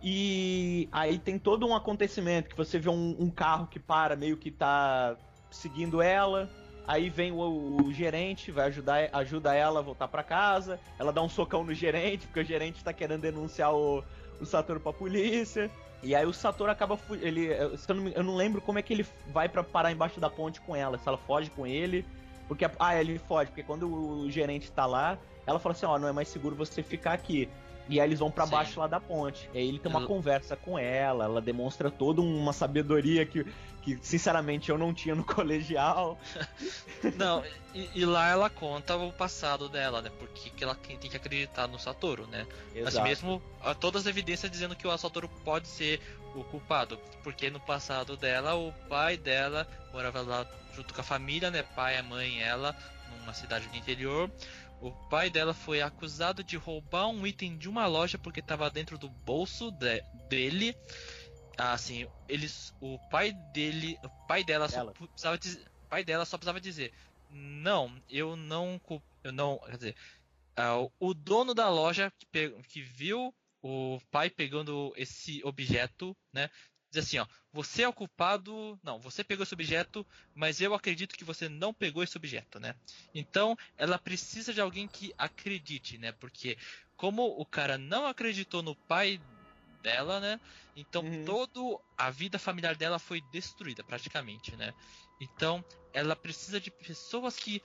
E aí tem todo um acontecimento que você vê um, um carro que para, meio que tá seguindo ela. Aí vem o, o gerente, vai ajudar ajuda ela a voltar pra casa. Ela dá um socão no gerente, porque o gerente tá querendo denunciar o, o Satoru pra polícia. E aí o Satoru acaba ele eu, não, lembro como é que ele vai pra parar embaixo da ponte com ela, se ela foge com ele, porque ah, ele foge, porque quando o gerente tá lá, ela fala assim, ó, não é mais seguro você ficar aqui. E aí eles vão pra Sim. baixo lá da ponte. E aí ele tem uma Ela- conversa com ela, ela demonstra toda uma sabedoria que, que sinceramente eu não tinha no colegial. Não, e, e lá ela conta o passado dela, né? Porque que ela tem que acreditar no Satoru, né? Assim mesmo, há todas as evidências dizendo que o Satoru pode ser o culpado. Porque no passado dela, o pai dela morava lá junto com a família, né? Pai, a mãe, ela, numa cidade do interior. O pai dela foi acusado de roubar um item de uma loja porque estava dentro do bolso de- dele. Assim, eles, o pai dele, o pai dela só precisava dizer, pai dela só precisava dizer, não, eu não, eu não, quer dizer, ah, o- dono da loja que, que viu o pai pegando esse objeto, né? Diz assim, ó, você é o culpado, não, você pegou esse objeto, mas eu acredito que você não pegou esse objeto, né? Então, ela precisa de alguém que acredite, né? Porque como o cara não acreditou no pai dela, né? Então, Uhum. toda a vida familiar dela foi destruída, praticamente, né? Então, ela precisa de pessoas que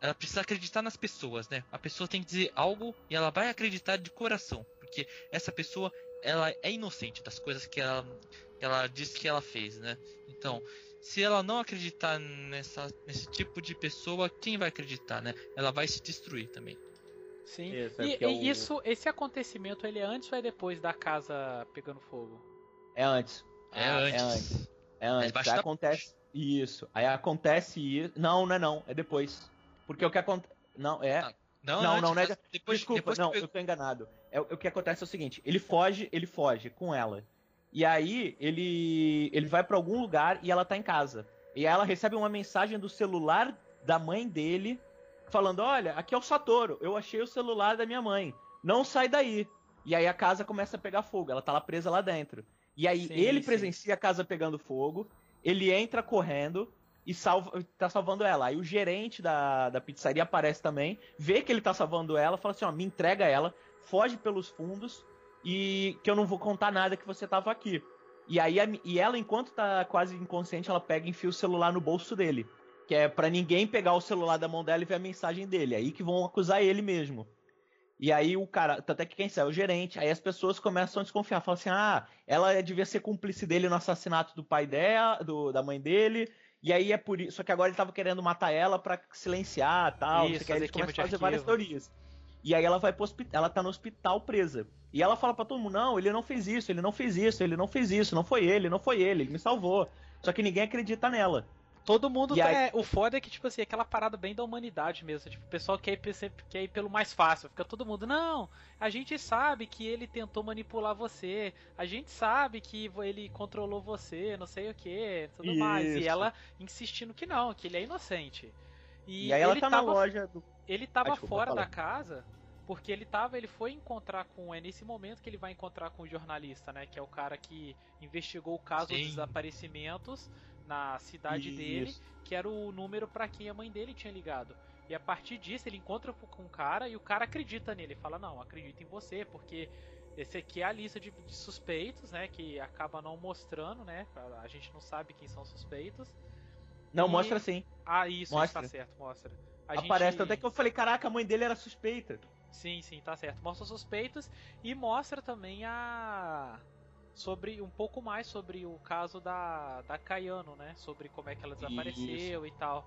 ela precisa acreditar nas pessoas, né? A pessoa tem que dizer algo e ela vai acreditar de coração, porque essa pessoa ela é inocente das coisas que ela que ela diz que ela fez, né? Então, se ela não acreditar nessa, nesse tipo de pessoa, quem vai acreditar, né? Ela vai se destruir também. Sim. Isso, é e, porque é e o- isso, esse acontecimento, ele é antes ou é depois da casa pegando fogo? É antes. É Ah, antes. É antes. É antes. Aí da acontece isso. Aí acontece isso. Não, não é não. É depois. Porque o que acontece. Não, é. Ah, Não, Não, antes, não, não é- depois, Desculpa, depois não, que eu tô enganado. É, o que acontece é o seguinte, ele foge, ele foge com ela. E aí ele ele vai pra algum lugar e ela tá em casa. E aí ela recebe uma mensagem do celular da mãe dele falando: "Olha, aqui é o Satoru, eu achei o celular da minha mãe. Não sai daí". E aí a casa começa a pegar fogo, ela tá lá presa lá dentro. E aí Sim, ele sim. presencia a casa pegando fogo, ele entra correndo e salva, tá salvando ela. Aí o gerente da, da pizzaria aparece também, vê que ele tá salvando ela, fala assim, ó, me entrega ela, foge pelos fundos e que eu não vou contar nada que você tava aqui. E aí a e ela, enquanto tá quase inconsciente, ela pega e enfia o celular no bolso dele. Que é pra ninguém pegar o celular da mão dela e ver a mensagem dele. Aí que vão acusar ele mesmo. E aí o cara, tanto é que quem sai é o gerente, aí as pessoas começam a desconfiar, falam assim: "Ah, ela devia ser cúmplice dele no assassinato do pai dela, do, da mãe dele". E aí é por isso, só que agora ele tava querendo matar ela pra silenciar, tal, Isso, aí fazer eles começam a fazer várias teorias. E aí ela vai pro hospital, ela tá no hospital presa. E ela fala pra todo mundo: "Não, ele não fez isso, ele não fez isso, ele não fez isso, não foi ele, não foi ele, ele me salvou". Só que ninguém acredita nela. Todo mundo tá, aí- é, o foda é que, tipo assim, aquela parada bem da humanidade mesmo. Tipo, o pessoal quer ir, quer ir pelo mais fácil. Fica todo mundo, não, a gente sabe que ele tentou manipular você. A gente sabe que ele controlou você, não sei o que, tudo mais. E Isso. ela insistindo que não, que ele é inocente. E, E, aí ela tá tava, na loja do Ele tava Ah, desculpa, fora da casa porque ele tava, ele foi encontrar com, é nesse momento que ele vai encontrar com o jornalista, né, que é o cara que investigou o caso dos Sim. desaparecimentos na cidade dele, Isso. que era o número pra quem a mãe dele tinha ligado. E a partir disso ele encontra com o cara e o cara acredita nele, fala: "Não, acredito em você, porque esse aqui é a lista de, de suspeitos, né, que acaba não mostrando, né? A gente não sabe quem são os suspeitos. Não, E- mostra sim. Ah, isso, isso Mostra. tá certo, mostra. A Aparece, gente- tanto é que eu falei, caraca, a mãe dele era suspeita. Sim, sim, tá certo. Mostra os suspeitos e mostra também a. Sobre um pouco mais sobre o caso da, da Caiano, né? Sobre como é que ela desapareceu e tal.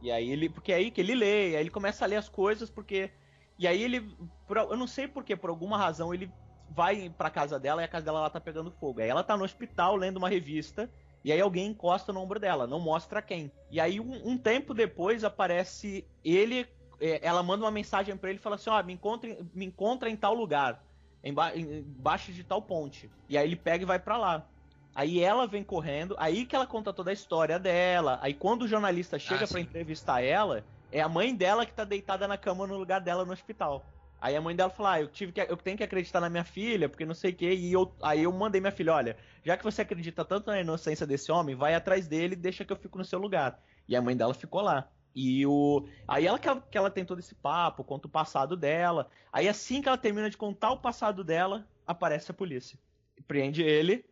E aí ele. Porque é aí que ele lê, aí ele começa a ler as coisas, porque. E aí ele. eu não sei porquê, por alguma razão, ele vai pra casa dela e a casa dela lá tá pegando fogo. Aí ela tá no hospital lendo uma revista. E aí alguém encosta no ombro dela, não mostra quem. E aí um, um tempo depois aparece ele. é, ela manda uma mensagem pra ele e fala assim: ó, me, encontre, me encontra em tal lugar. emba embaixo de tal ponte. E aí ele pega e vai para lá. Aí ela vem correndo, aí que ela conta toda a história dela. Aí quando o jornalista chega Ah, para entrevistar ela, é a mãe dela que tá deitada na cama no lugar dela no hospital. Aí a mãe dela fala: ah, eu tive que eu tenho que acreditar na minha filha, porque não sei o que, e eu, aí eu mandei minha filha, olha, já que você acredita tanto na inocência desse homem, vai atrás dele e deixa que eu fico no seu lugar. E a mãe dela ficou lá. E o. Aí ela que, ela que ela tem todo esse papo, conta o passado dela. Aí assim que ela termina de contar o passado dela, aparece a polícia. Prende ele.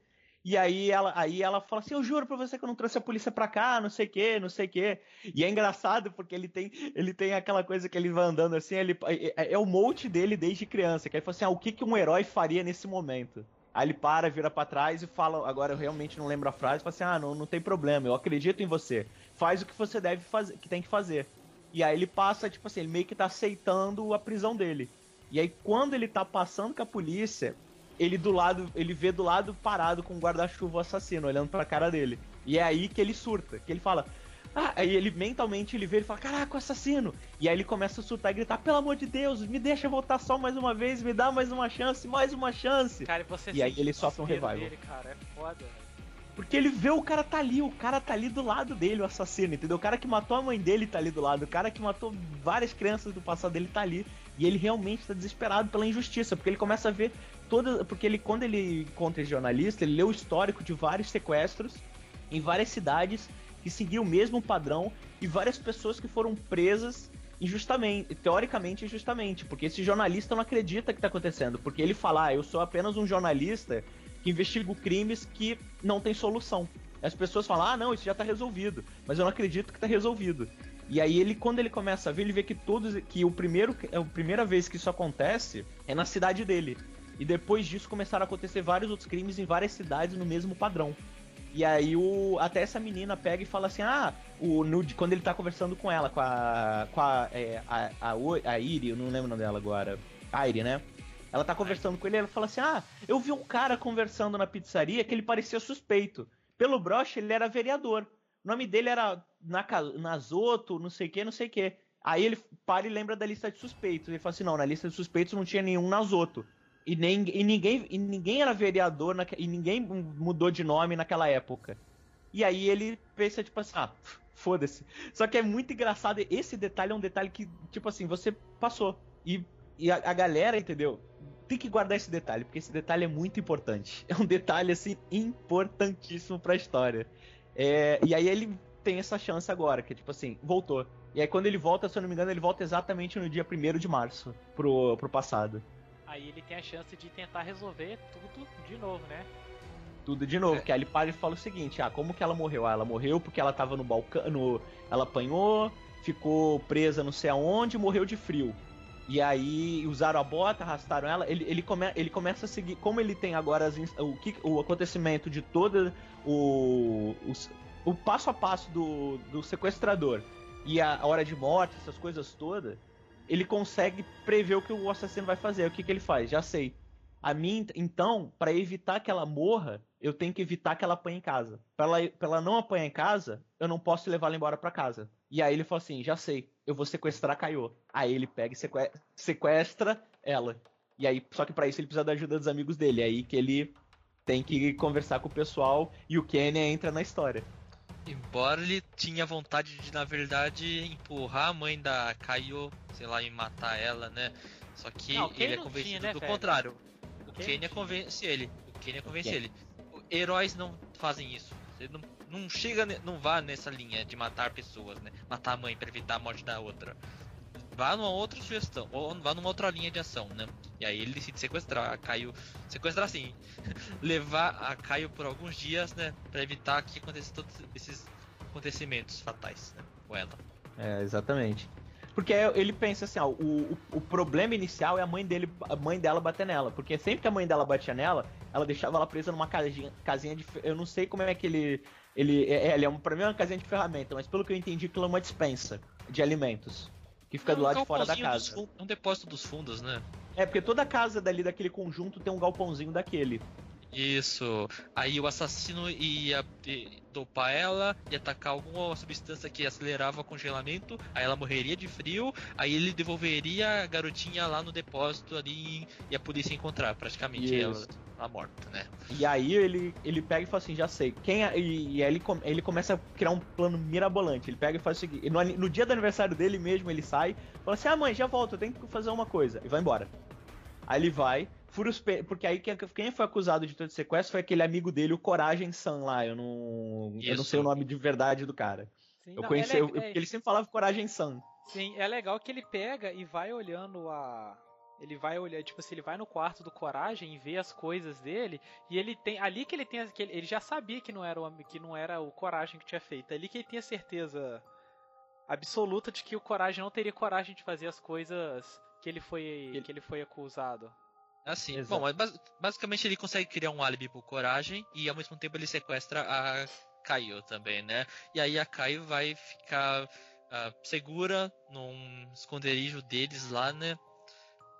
E aí ela, aí ela fala assim: Eu juro pra você que eu não trouxe a polícia pra cá, não sei o que, não sei o que. E é engraçado porque ele tem, ele tem aquela coisa que ele vai andando assim, ele, é, é o molde dele desde criança. Que ele fala assim: ah, o que, que um herói faria nesse momento? Aí ele para, vira pra trás e fala, agora eu realmente não lembro a frase, fala assim: "Ah, não, não tem problema, eu acredito em você. Faz o que você deve fazer, que tem que fazer". E aí ele passa, tipo assim, ele meio que tá aceitando a prisão dele. E aí quando ele tá passando com a polícia, ele do lado, ele vê do lado parado com o guarda-chuva assassino olhando pra cara dele. E é aí que ele surta, que ele fala: ah, aí ele mentalmente ele vê e fala, caraca, o assassino! E aí ele começa a surtar e gritar, pelo amor de Deus, me deixa voltar só mais uma vez, me dá mais uma chance, mais uma chance! Cara, e você E aí ele sofre um revival. Dele, cara, é foda, velho. Porque ele vê o cara tá ali, o cara tá ali do lado dele, o assassino, entendeu? O cara que matou a mãe dele tá ali do lado, o cara que matou várias crianças do passado dele tá ali. E ele realmente tá desesperado pela injustiça, porque ele começa a ver toda. Porque ele, quando ele encontra esse jornalista, ele lê o histórico de vários sequestros em várias cidades que seguiam o mesmo padrão e várias pessoas que foram presas injustamente, teoricamente injustamente, porque esse jornalista não acredita que tá acontecendo, porque ele fala, ah, eu sou apenas um jornalista que investiga crimes que não tem solução. As pessoas falam, ah, não, isso já tá resolvido, mas eu não acredito que tá resolvido. E aí ele, quando ele começa a ver, ele vê que todos, que o primeiro, é a primeira vez que isso acontece é na cidade dele. E depois disso começaram a acontecer vários outros crimes em várias cidades no mesmo padrão. E aí o até essa menina pega e fala assim: "Ah, o no, quando ele tá conversando com ela, com a com a é, a, a, a Iri, eu não lembro o nome dela agora. A Iri, né? Ela tá conversando com ele, ela fala assim: "Ah, eu vi um cara conversando na pizzaria que ele parecia suspeito. Pelo broche ele era vereador. O nome dele era Nazoto, não sei o que, não sei o que. Aí ele para e lembra da lista de suspeitos. Ele fala assim: "Não, na lista de suspeitos não tinha nenhum Nazoto. E, nem, e, ninguém, e ninguém era vereador naque- e ninguém mudou de nome naquela época. E aí ele pensa, tipo assim, ah, foda-se. Só que é muito engraçado. Esse detalhe é um detalhe que, tipo assim, você passou. E, e a, a galera, entendeu? Tem que guardar esse detalhe, porque esse detalhe é muito importante. É um detalhe, assim, importantíssimo pra história. É, e aí ele tem essa chance agora, que é tipo assim, voltou. E aí quando ele volta, se eu não me engano, ele volta exatamente no dia 1 de março pro, pro passado. Aí ele tem a chance de tentar resolver tudo de novo, né? tudo de novo. É. Que aí ele para e fala o seguinte: ah, como que ela morreu? Ah, ela morreu porque ela tava no balcão. No... Ela apanhou, ficou presa não sei aonde, morreu de frio. E aí usaram a bota, arrastaram ela. Ele, ele, come... ele começa a seguir. Como ele tem agora as o, que... o acontecimento de todo o. os- O passo a passo do, do sequestrador e a hora de morte, essas coisas todas, ele consegue prever o que o assassino vai fazer. O que, que ele faz? Já sei. A mim, então, pra evitar que ela morra, eu tenho que evitar que ela apanhe em casa. Pra ela, pra ela não apanhar em casa, eu não posso levar ela embora pra casa. E aí ele fala assim: já sei, eu vou sequestrar a Kaiô. Aí ele pega e seque- sequestra ela. E aí, só que pra isso ele precisa da ajuda dos amigos dele. É aí que ele tem que conversar com o pessoal e o Kenya entra na história. Embora ele tinha vontade de, na verdade, empurrar a mãe da Kaio, sei lá, e matar ela, né? Só que Não, ele é convencido tinha, né, do velho? contrário. O não tinha? convence ele. O Kenya convence Quem? ele. Heróis não fazem isso. Você não, não chega, não vá nessa linha de matar pessoas, né? Matar a mãe pra evitar a morte da outra. Vá numa outra sugestão, ou vá numa outra linha de ação, né? E aí ele decide sequestrar a Caio. Sequestrar assim, levar a Caio por alguns dias, né? Pra evitar que aconteça todos esses acontecimentos fatais, né? Com ela. É, exatamente. Porque ele pensa assim, ó, o, o, problema inicial é a mãe dele, a mãe dela bater nela. Porque sempre que a mãe dela batia nela, ela deixava ela presa numa casinha, casinha de. Eu não sei como é que ele. Ele é, ele é um, pra mim é uma casinha de ferramenta, mas pelo que eu entendi, aquilo é uma dispensa de alimentos. Que fica do É um lado de fora da casa. É um depósito dos fundos, né? É, porque toda casa dali daquele conjunto tem um galpãozinho daquele. Isso. Aí o assassino ia dopar ela e atacar alguma substância que acelerava o congelamento. Aí ela morreria de frio. Aí ele devolveria a garotinha lá no depósito ali e a polícia ia encontrar praticamente ela, Isso. ela morta, né? E aí ele, ele pega e fala assim, já sei. Quem é- e, e aí ele, ele começa a criar um plano mirabolante. Ele pega e faz o seguinte. No, no dia do aniversário dele mesmo, ele sai, fala assim, ah mãe, já volto, eu tenho que fazer uma coisa. E vai embora. Aí ele vai, fura os pe... Porque aí quem, quem foi acusado de todo sequestro foi aquele amigo dele, o Coragem San lá. Eu não. Eu não sei o nome de verdade do cara. Sim, Eu não, conheci. é eu- é- ele sempre falava Coragem San. Sim, é legal que ele pega e vai olhando a. Ele vai olhar, tipo assim, ele vai no quarto do Coragem e vê as coisas dele. E ele tem. Ali que ele tem. Que ele, ele já sabia que não, era o, que não era o Coragem que tinha feito. Ali que ele tem a certeza absoluta de que o Coragem não teria coragem de fazer as coisas que ele foi, que ele foi acusado. Assim, Exato. bom, mas bas- basicamente ele consegue criar um álibi pro Coragem e ao mesmo tempo ele sequestra a Caio também, né? E aí a Caio vai ficar ah, segura num esconderijo deles lá, né?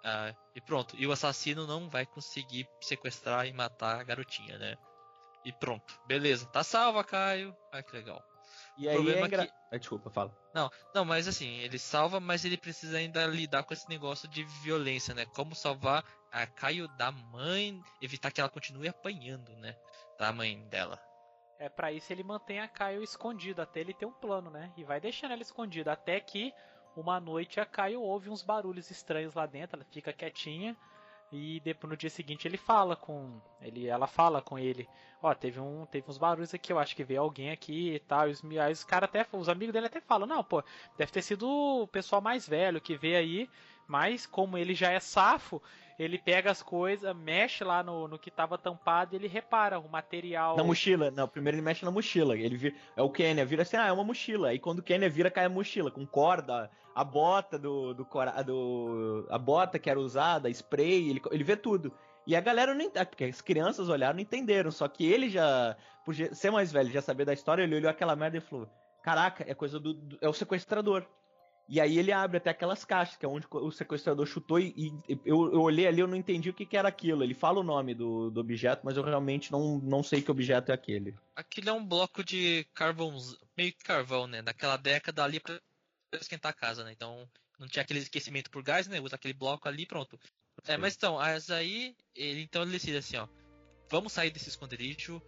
Ah, e pronto. E o assassino não vai conseguir sequestrar e matar a garotinha, né? E pronto. Beleza. Tá salva, Caio. Ah, que legal. E aí problema é é engra... que- Ah, desculpa, fala. Não, não, mas assim, ele salva, mas ele precisa ainda lidar com esse negócio de violência, né? Como salvar a Caio da mãe, evitar que ela continue apanhando, né? Da mãe dela. É pra isso ele mantém a Caio escondida até ele ter um plano, né? E vai deixando ela escondida até que uma noite a Caio ouve uns barulhos estranhos lá dentro, ela fica quietinha e depois no dia seguinte ele fala com ele, ela fala com ele, ó, teve um, teve uns barulhos aqui, eu acho que veio alguém aqui e tal. E os, aí os cara até, os amigos dele até falam, não, pô, deve ter sido o pessoal mais velho que veio aí, mas como ele já é safo, ele pega as coisas, mexe lá no, no que tava tampado e ele repara o material. Na mochila, não, primeiro ele mexe na mochila. Ele vira, é o Kenya, vira assim, ah, é uma mochila. Aí quando o Kenya vira, cai a mochila, com corda, a bota do. do, do a bota que era usada, spray, ele, ele vê tudo. E a galera não entende, porque as crianças olharam não entenderam. Só que ele já, por ser mais velho, já saber da história, ele olhou aquela merda e falou: Caraca, é coisa do. do- é o sequestrador. E aí ele abre até aquelas caixas, que é onde o sequestrador chutou, e, e eu, eu olhei ali eu não entendi o que, que era aquilo. Ele fala o nome do, do objeto, mas eu realmente não, não sei que objeto é aquele. Aquilo é um bloco de carvão, meio que carvão, né? Daquela década ali pra esquentar a casa, né? Então não tinha aquele aquecimento por gás, né? Usa aquele bloco ali pronto. É, Sim. mas então, mas aí, ele, então ele decide assim, ó. Vamos sair desse esconderijo,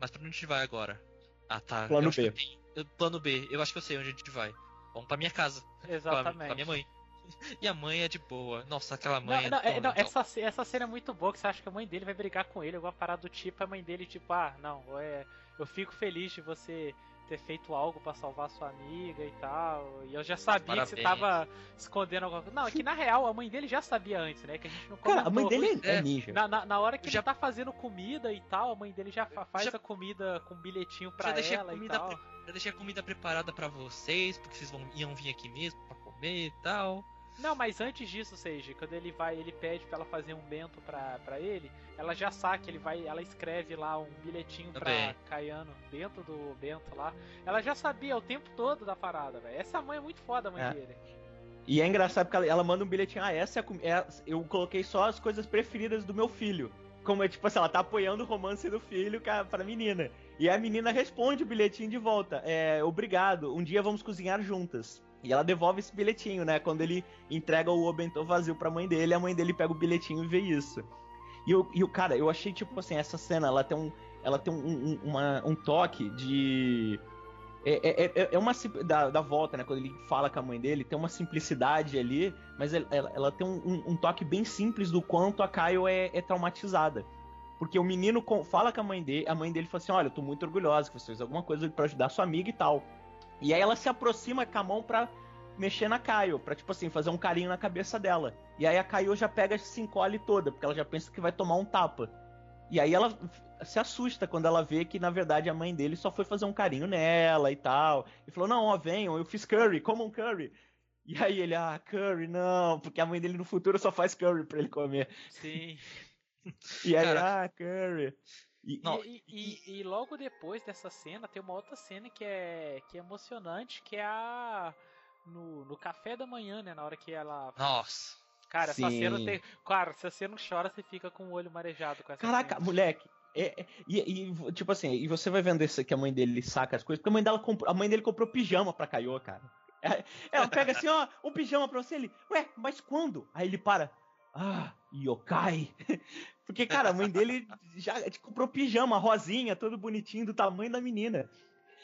mas pra onde a gente vai agora? Ah, tá. Plano B. eu- plano B, eu acho que eu sei onde a gente vai. Vamos pra minha casa, com a, com a Exatamente. minha mãe. E a mãe é de boa. Nossa, aquela mãe Não, é não, é- não, essa, essa cena é muito boa, que você acha que a mãe dele vai brigar com ele, alguma parada do tipo, a mãe dele, tipo, ah, não, é, eu fico feliz de você ter feito algo pra salvar sua amiga e tal. E eu já sabia que você Parabéns. tava escondendo alguma coisa. Não, é que na real a mãe dele já sabia antes, né? Que a gente não Cara, a mãe dele é, É. ninja. Na, na, na hora que Já- ele tá fazendo comida e tal, a mãe dele já fa- faz Já- a comida com bilhetinho pra Já ela e tal. pre- Eu deixei a comida preparada pra vocês, porque vocês vão, iam vir aqui mesmo pra comer e tal. Não, mas antes disso, Seiji, quando ele vai, ele pede pra ela fazer um bento pra, pra ele, ela já saca, ele vai, ela escreve lá um bilhetinho pra Também. Caiano dentro do bento lá. Ela já sabia o tempo todo da parada, velho. Essa mãe é muito foda, a mãe É. dele. E é engraçado porque ela, ela manda um bilhetinho, ah, essa é, é- Eu coloquei só as coisas preferidas do meu filho. Como é tipo assim, ela tá apoiando o romance do filho pra menina. E a menina responde o bilhetinho de volta. É, obrigado, um dia vamos cozinhar juntas. E ela devolve esse bilhetinho, né? Quando ele entrega o bentô vazio pra mãe dele, a mãe dele pega o bilhetinho e vê isso. E o, cara, eu achei, tipo assim, essa cena, ela tem um, ela tem um, um- uma- um toque de. É, é- é- é uma sim- da, da volta, né? Quando ele fala com a mãe dele, tem uma simplicidade ali, mas ela, ela- tem um, um- um toque bem simples do quanto a Kyle é, é traumatizada. Porque o menino fala com a mãe dele, a mãe dele fala assim: Olha, eu tô muito orgulhosa que você fez alguma coisa pra ajudar sua amiga e tal. E aí ela se aproxima com a mão pra mexer na Kyle, pra tipo assim, fazer um carinho na cabeça dela. E aí a Kyle já pega e se encolhe toda, porque ela já pensa que vai tomar um tapa. E aí ela se assusta quando ela vê que, na verdade, a mãe dele só foi fazer um carinho nela e tal. E falou, não, ó, venham, eu fiz curry, comam curry. E aí ele, ah, curry, não, porque a mãe dele no futuro só faz curry pra ele comer. Sim. E aí, Cara. ah, curry. E, Não, e, e- e- e logo depois dessa cena tem uma outra cena que é, que é emocionante, que é a. No, no café da manhã, né? Na hora que ela. Nossa. Cara, essa Sim. cena tem. Cara, se você não chora, você fica com o olho marejado com essa Caraca, cena. moleque, É, é, e, e, tipo assim, e você vai vendo isso que a mãe dele saca as coisas, porque a mãe, dela comprou, a mãe dele comprou pijama pra Kaiô, cara. É, ela pega assim, ó, um pijama pra você, ele, ué, mas quando? Aí ele para, ah, yokai. Porque, cara, a mãe dele já tipo, comprou pijama, rosinha, todo bonitinho, do tamanho da menina.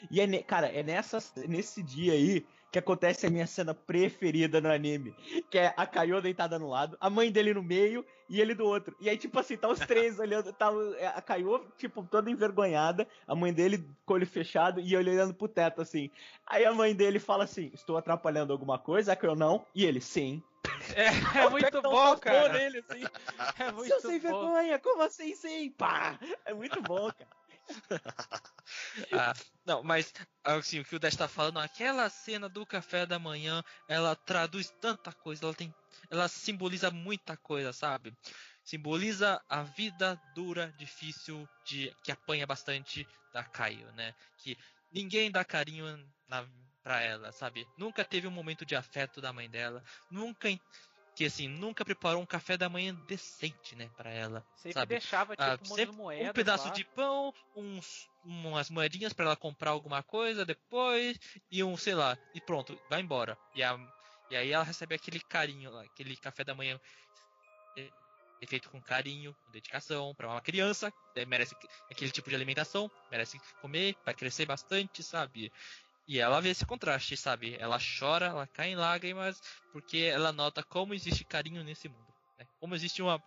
E, é, cara, é nessa, nesse dia aí que acontece a minha cena preferida no anime. Que é a Kaiô deitada no lado, a mãe dele no meio e ele do outro. E aí, tipo assim, tá os três olhando, tá a Kaiô, tipo, toda envergonhada, a mãe dele com olho fechado e ele olhando pro teto, assim. Aí a mãe dele fala assim, estou atrapalhando alguma coisa? A Kaiô, não. E ele, sim. É, é muito bom, cara. Nele, assim. É muito Seu sem bom. vergonha, como assim sim? Pá! É muito bom, cara. ah, não, mas assim, o que o Dash tá falando, aquela cena do café da manhã, ela traduz tanta coisa, ela tem. Ela simboliza muita coisa, sabe? Simboliza a vida dura, difícil, de que apanha bastante da Caio, né? Que ninguém dá carinho na, pra ela, sabe? Nunca teve um momento de afeto da mãe dela, nunca que assim nunca preparou um café da manhã decente, né, para ela. Sempre sabe? deixava tipo ah, sempre moedas, um pedaço lá. de pão, uns umas moedinhas para ela comprar alguma coisa depois e um, sei lá, e pronto, vai embora. E, a, e aí ela recebe aquele carinho lá, aquele café da manhã é, é feito com carinho, com dedicação para uma criança, né, merece aquele tipo de alimentação, merece comer, vai crescer bastante, sabe? E ela vê esse contraste, sabe? Ela chora, ela cai em lágrimas, porque ela nota como existe carinho nesse mundo. Né? Como existe uma.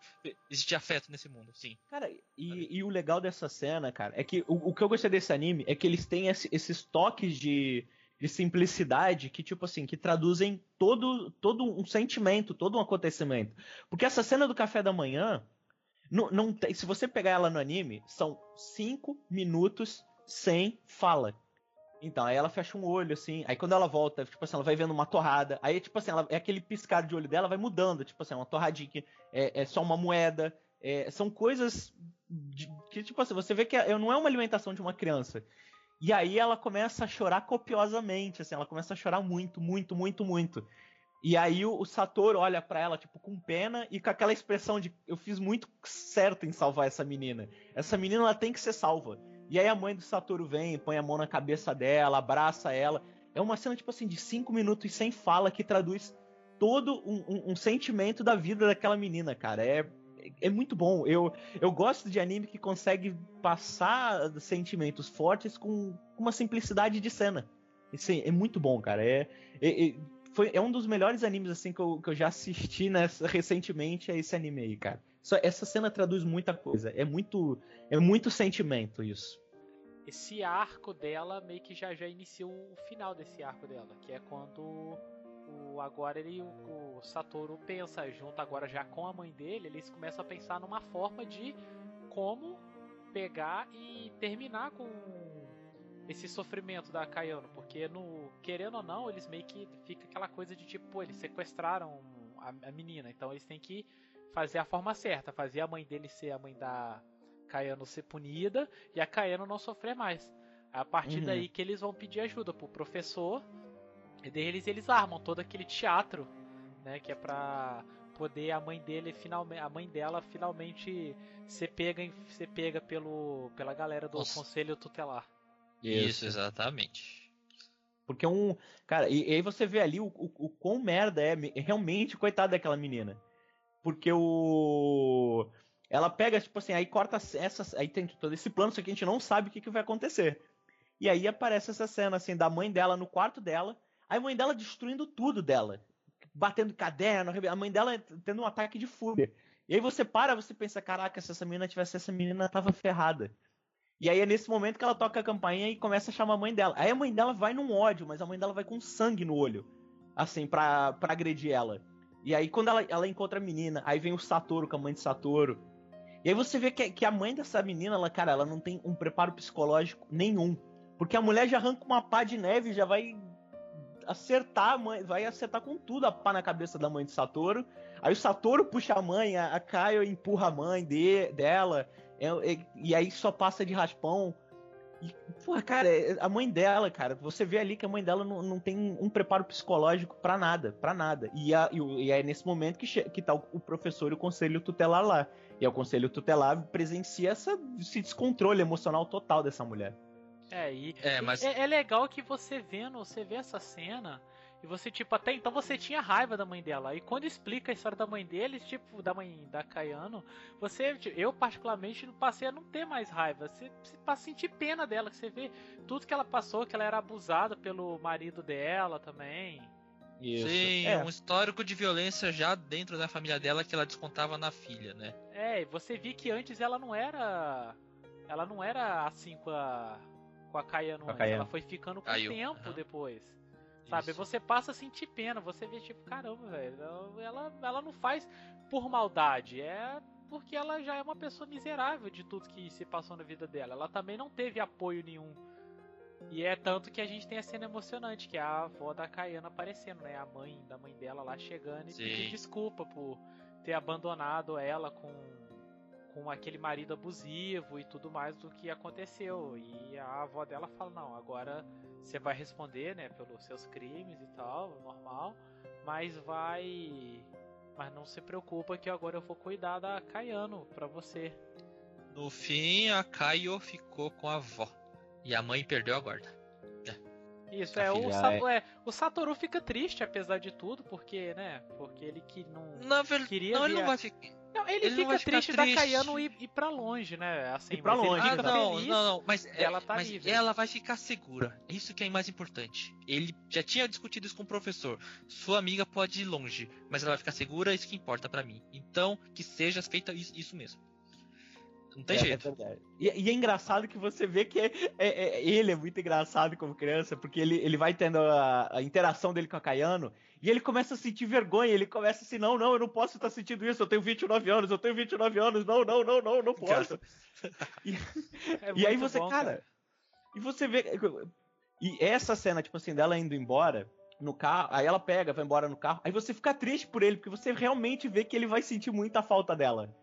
Existe afeto nesse mundo, sim. Cara, e, e o legal dessa cena, cara, é que o, o, que eu gostei desse anime é que eles têm esse, esses toques de, de simplicidade que, tipo assim, que traduzem todo, todo um sentimento, todo um acontecimento. Porque essa cena do café da manhã. Não, não se você pegar ela no anime, são cinco minutos sem fala. Então, aí ela fecha um olho, assim. Aí quando ela volta, tipo assim, ela vai vendo uma torrada. Aí, tipo assim, ela, é aquele piscar de olho dela vai mudando. Tipo assim, uma torradinha que é, é só uma moeda. É, são coisas de, que, tipo assim, você vê que é, não é uma alimentação de uma criança. E aí ela começa a chorar copiosamente, assim, ela começa a chorar muito, muito, muito, muito. E aí o, o olha para ela, tipo, com pena e com aquela expressão de eu fiz muito certo em salvar essa menina. Essa menina ela tem que ser salva. E aí a mãe do Satoru vem, põe a mão na cabeça dela, abraça ela. É uma cena, tipo assim, de cinco minutos sem fala que traduz todo um, um, um sentimento da vida daquela menina, cara. É, é muito bom. Eu, eu gosto de anime que consegue passar sentimentos fortes com uma simplicidade de cena. Assim, é muito bom, cara. É, é, é, foi, é um dos melhores animes assim que eu, que eu já assisti nessa, recentemente, é esse anime aí, cara. Só, essa cena traduz muita coisa. É muito, é muito sentimento isso. Esse arco dela meio que já já inicia o final desse arco dela, que é quando o agora ele o, o Satoru pensa junto agora já com a mãe dele, eles começam a pensar numa forma de como pegar e terminar com esse sofrimento da Kayano, porque no querendo ou não, eles meio que fica aquela coisa de tipo, pô, eles sequestraram a, a menina, então eles têm que fazer a forma certa, fazer a mãe dele ser a mãe da Kayano ser punida e a Kayano não sofrer mais. É a partir uhum. daí que eles vão pedir ajuda pro professor e deles eles armam todo aquele teatro, né, que é pra poder a mãe dele finalmente, a mãe dela finalmente ser pega, ser pega pelo pela galera do Nossa. conselho tutelar. Isso, Isso exatamente. Porque é um. Cara, e, e, aí você vê ali o, o, o quão merda é. Realmente, coitada daquela menina. Porque o. Ela pega, tipo assim, aí corta essas. Aí tem todo esse plano, só que a gente não sabe o que, que vai acontecer. E aí aparece essa cena, assim, da mãe dela no quarto dela. A mãe dela destruindo tudo dela. Batendo caderno, a mãe dela tendo um ataque de fúria. E aí você para, você pensa, caraca, se essa menina tivesse essa menina tava ferrada. E aí é nesse momento que ela toca a campainha e começa a chamar a mãe dela. Aí a mãe dela vai num ódio, mas a mãe dela vai com sangue no olho. Assim, pra, pra agredir ela. E aí, quando ela, ela encontra a menina, aí vem o Satoru com a mãe de Satoru. E aí você vê que, que a mãe dessa menina, ela, cara, ela não tem um preparo psicológico nenhum. Porque a mulher já arranca uma pá de neve e já vai acertar a mãe, vai acertar com tudo a pá na cabeça da mãe de Satoru. Aí o Satoru puxa a mãe, a, a Kaio empurra a mãe de, dela, é, é, e aí só passa de raspão. E, porra, cara, é- a mãe dela, cara, você vê ali que a mãe dela não, não tem um preparo psicológico pra nada, pra nada. E, a- e e é nesse momento que, que tá o, o professor e o conselho tutelar lá. E é o conselho tutelar presencia essa, esse descontrole emocional total dessa mulher. É, e É, mas- é, é legal que você vendo, você vê essa cena e você, tipo, até então você tinha raiva da mãe dela. E quando explica a história da mãe deles, tipo, da mãe da Kayano, você, eu particularmente passei a não ter mais raiva. Você, você passa a sentir pena dela, que você vê tudo que ela passou, que ela era abusada pelo marido dela também. Isso. Sim, É. um histórico de violência já dentro da família dela que ela descontava na filha, né? É, e você vê que antes ela não era. Ela não era assim com a. Com a Kayano Com a antes. Kayano. Ela foi ficando com o tempo aham. depois. Sabe? Isso. Você passa a sentir pena, você vê tipo, caramba, velho, ela, ela não faz por maldade, é porque ela já é uma pessoa miserável de tudo que se passou na vida dela. Ela também não teve apoio nenhum. E é tanto que a gente tem a cena emocionante, que é a avó da Kayana aparecendo, né? A mãe da mãe dela lá chegando e Sim. pedir desculpa por ter abandonado ela com, com aquele marido abusivo e tudo mais do que aconteceu. E a avó dela fala, não, agora você vai responder, né, pelos seus crimes e tal, normal, mas vai. Mas não se preocupa que agora eu vou cuidar da Kayano pra você. No fim, a Kaio ficou com a avó. E a mãe perdeu a guarda. Isso, A é o, filha Sa- é, o Satoru fica triste apesar de tudo, porque, né? Porque ele que não. Na verdade, Queria não, ele não vai ficar. Não, ele, Ele fica triste, da triste. Kayano ir, ir pra longe, né? Assim, Ir pra longe, Ah, não, não, não, mas, é, dela tá mas livre. ela vai ficar segura. Isso que é mais importante. Ele já tinha discutido isso com o professor. Sua amiga pode ir longe, mas ela vai ficar segura, isso que importa pra mim. Então, que seja feita isso, isso mesmo. Não tem É, jeito. É. E, e é engraçado que você vê que é- é- é- ele é muito engraçado como criança, porque ele, ele vai tendo a, a interação dele com a Kayano e ele começa a sentir vergonha. Ele começa assim: não, não, eu não posso estar sentindo isso. Eu tenho 29 anos, eu tenho 29 anos, não, não, não, não, não posso. É E aí você, bom, cara, e você vê. E essa cena, tipo assim, dela indo embora no carro, aí ela pega, vai embora no carro, aí você fica triste por ele, porque você realmente vê que ele vai sentir muita falta dela.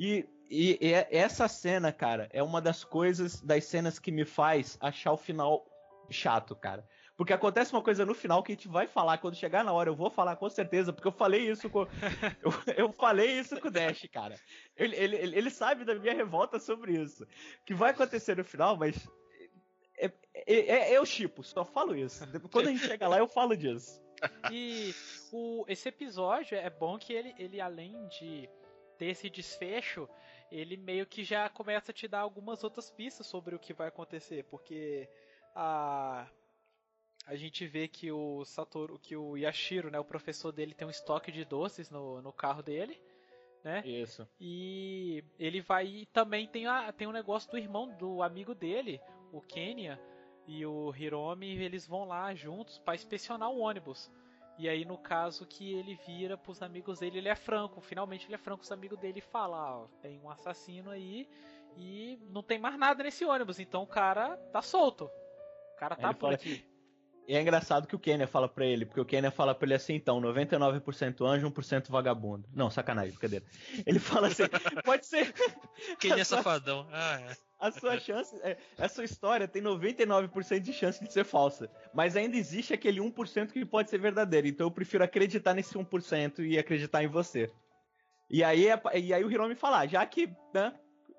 E, e, e é- essa cena, cara, é uma das coisas, das cenas que me faz achar o final chato, cara. Porque acontece uma coisa no final que a gente vai falar quando chegar na hora, eu vou falar com certeza, porque eu falei isso com. eu, eu falei isso com o Dash, cara. Ele, ele, ele sabe da minha revolta sobre isso. Que vai acontecer no final, mas. É, é, é, eu chipo, só falo isso. Quando a gente chegar lá, eu falo disso. E o, esse episódio é bom que ele, ele, além de ter esse desfecho, ele meio que já começa a te dar algumas outras pistas sobre o que vai acontecer, porque a a gente vê que o Satoru, que o Yashiro, né, o professor dele tem um estoque de doces no, no carro dele, né? Isso. E ele vai e também tem a tem um negócio do irmão do amigo dele, o Kenya e o Hiromi, eles vão lá juntos para inspecionar o ônibus. E aí no caso que ele vira pros amigos dele, ele é franco, finalmente ele é franco, os amigos dele falam, ó, tem um assassino aí e não tem mais nada nesse ônibus, então o cara tá solto. O cara tá Ele por fala- aqui. E é engraçado que o Kenya fala pra ele, porque o Kenya fala pra ele assim, então, 99% anjo, 1% vagabundo. Não, sacanagem, brincadeira. Ele fala assim, pode ser, Quem é safadão? Ah, é. A sua chance, é, a sua história tem 99% de chance de ser falsa, mas ainda existe aquele 1% que pode ser verdadeiro, então eu prefiro acreditar nesse 1% e acreditar em você. E aí, é- e aí o Hiromi fala, ah, já que, né,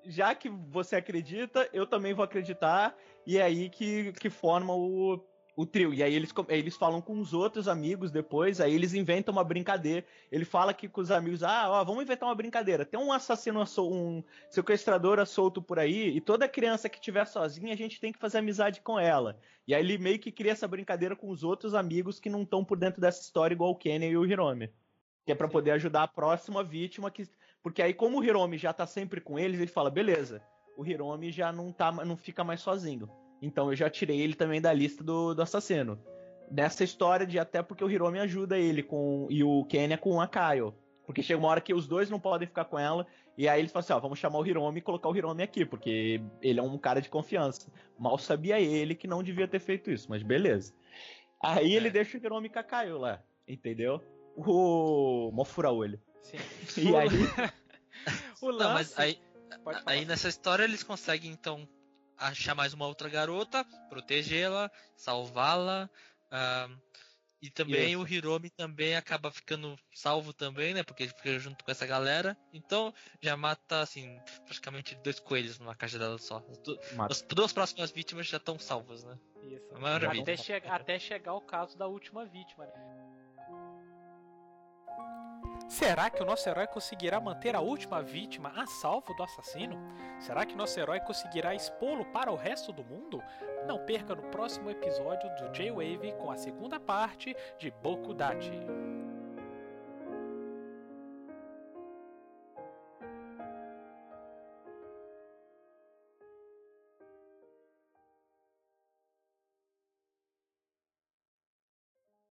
já que você acredita, eu também vou acreditar, e é aí que, que forma o, o trio. E aí eles, eles falam com os outros amigos depois, aí eles inventam uma brincadeira. Ele fala que com os amigos, ah, ó, vamos inventar uma brincadeira. Tem um assassino, um sequestrador solto por aí, e toda criança que estiver sozinha, a gente tem que fazer amizade com ela. E aí ele meio que cria essa brincadeira com os outros amigos que não estão por dentro dessa história, igual o Kenny e o Hiromi. Que é pra Sim. poder ajudar a próxima vítima que. Porque aí, como o Hiromi já tá sempre com eles, ele fala, beleza, o Hiromi já não, tá, não fica mais sozinho. Então eu já tirei ele também da lista do, do assassino. Nessa história de até porque o Hiromi ajuda ele com. E o Kenya com a Kaio. Porque chega uma hora que os dois não podem ficar com ela. E aí eles falam assim: ó, vamos chamar o Hiromi e colocar o Hiromi aqui, porque ele é um cara de confiança. Mal sabia ele que não devia ter feito isso, mas beleza. Aí ele É. deixa o Hiromi com a Kaio lá, entendeu? O. Mó fura-olho. Sim. E aí. O Não, mas lance. aí, aí nessa história eles conseguem então achar mais uma outra garota, protegê-la, salvá-la. ah, e também Isso. o Hiromi também acaba ficando salvo também, né? Porque ele fica junto com essa galera. Então já mata, assim, praticamente dois coelhos numa cajadada só. As du- Mata. As duas próximas vítimas já estão salvas, né? Isso. Até, che até chegar o caso da última vítima. né? Será que o nosso herói conseguirá manter a última vítima a salvo do assassino? Será que nosso herói conseguirá expô-lo para o resto do mundo? Não perca no próximo episódio do J-Wave com a segunda parte de Boku Dachi.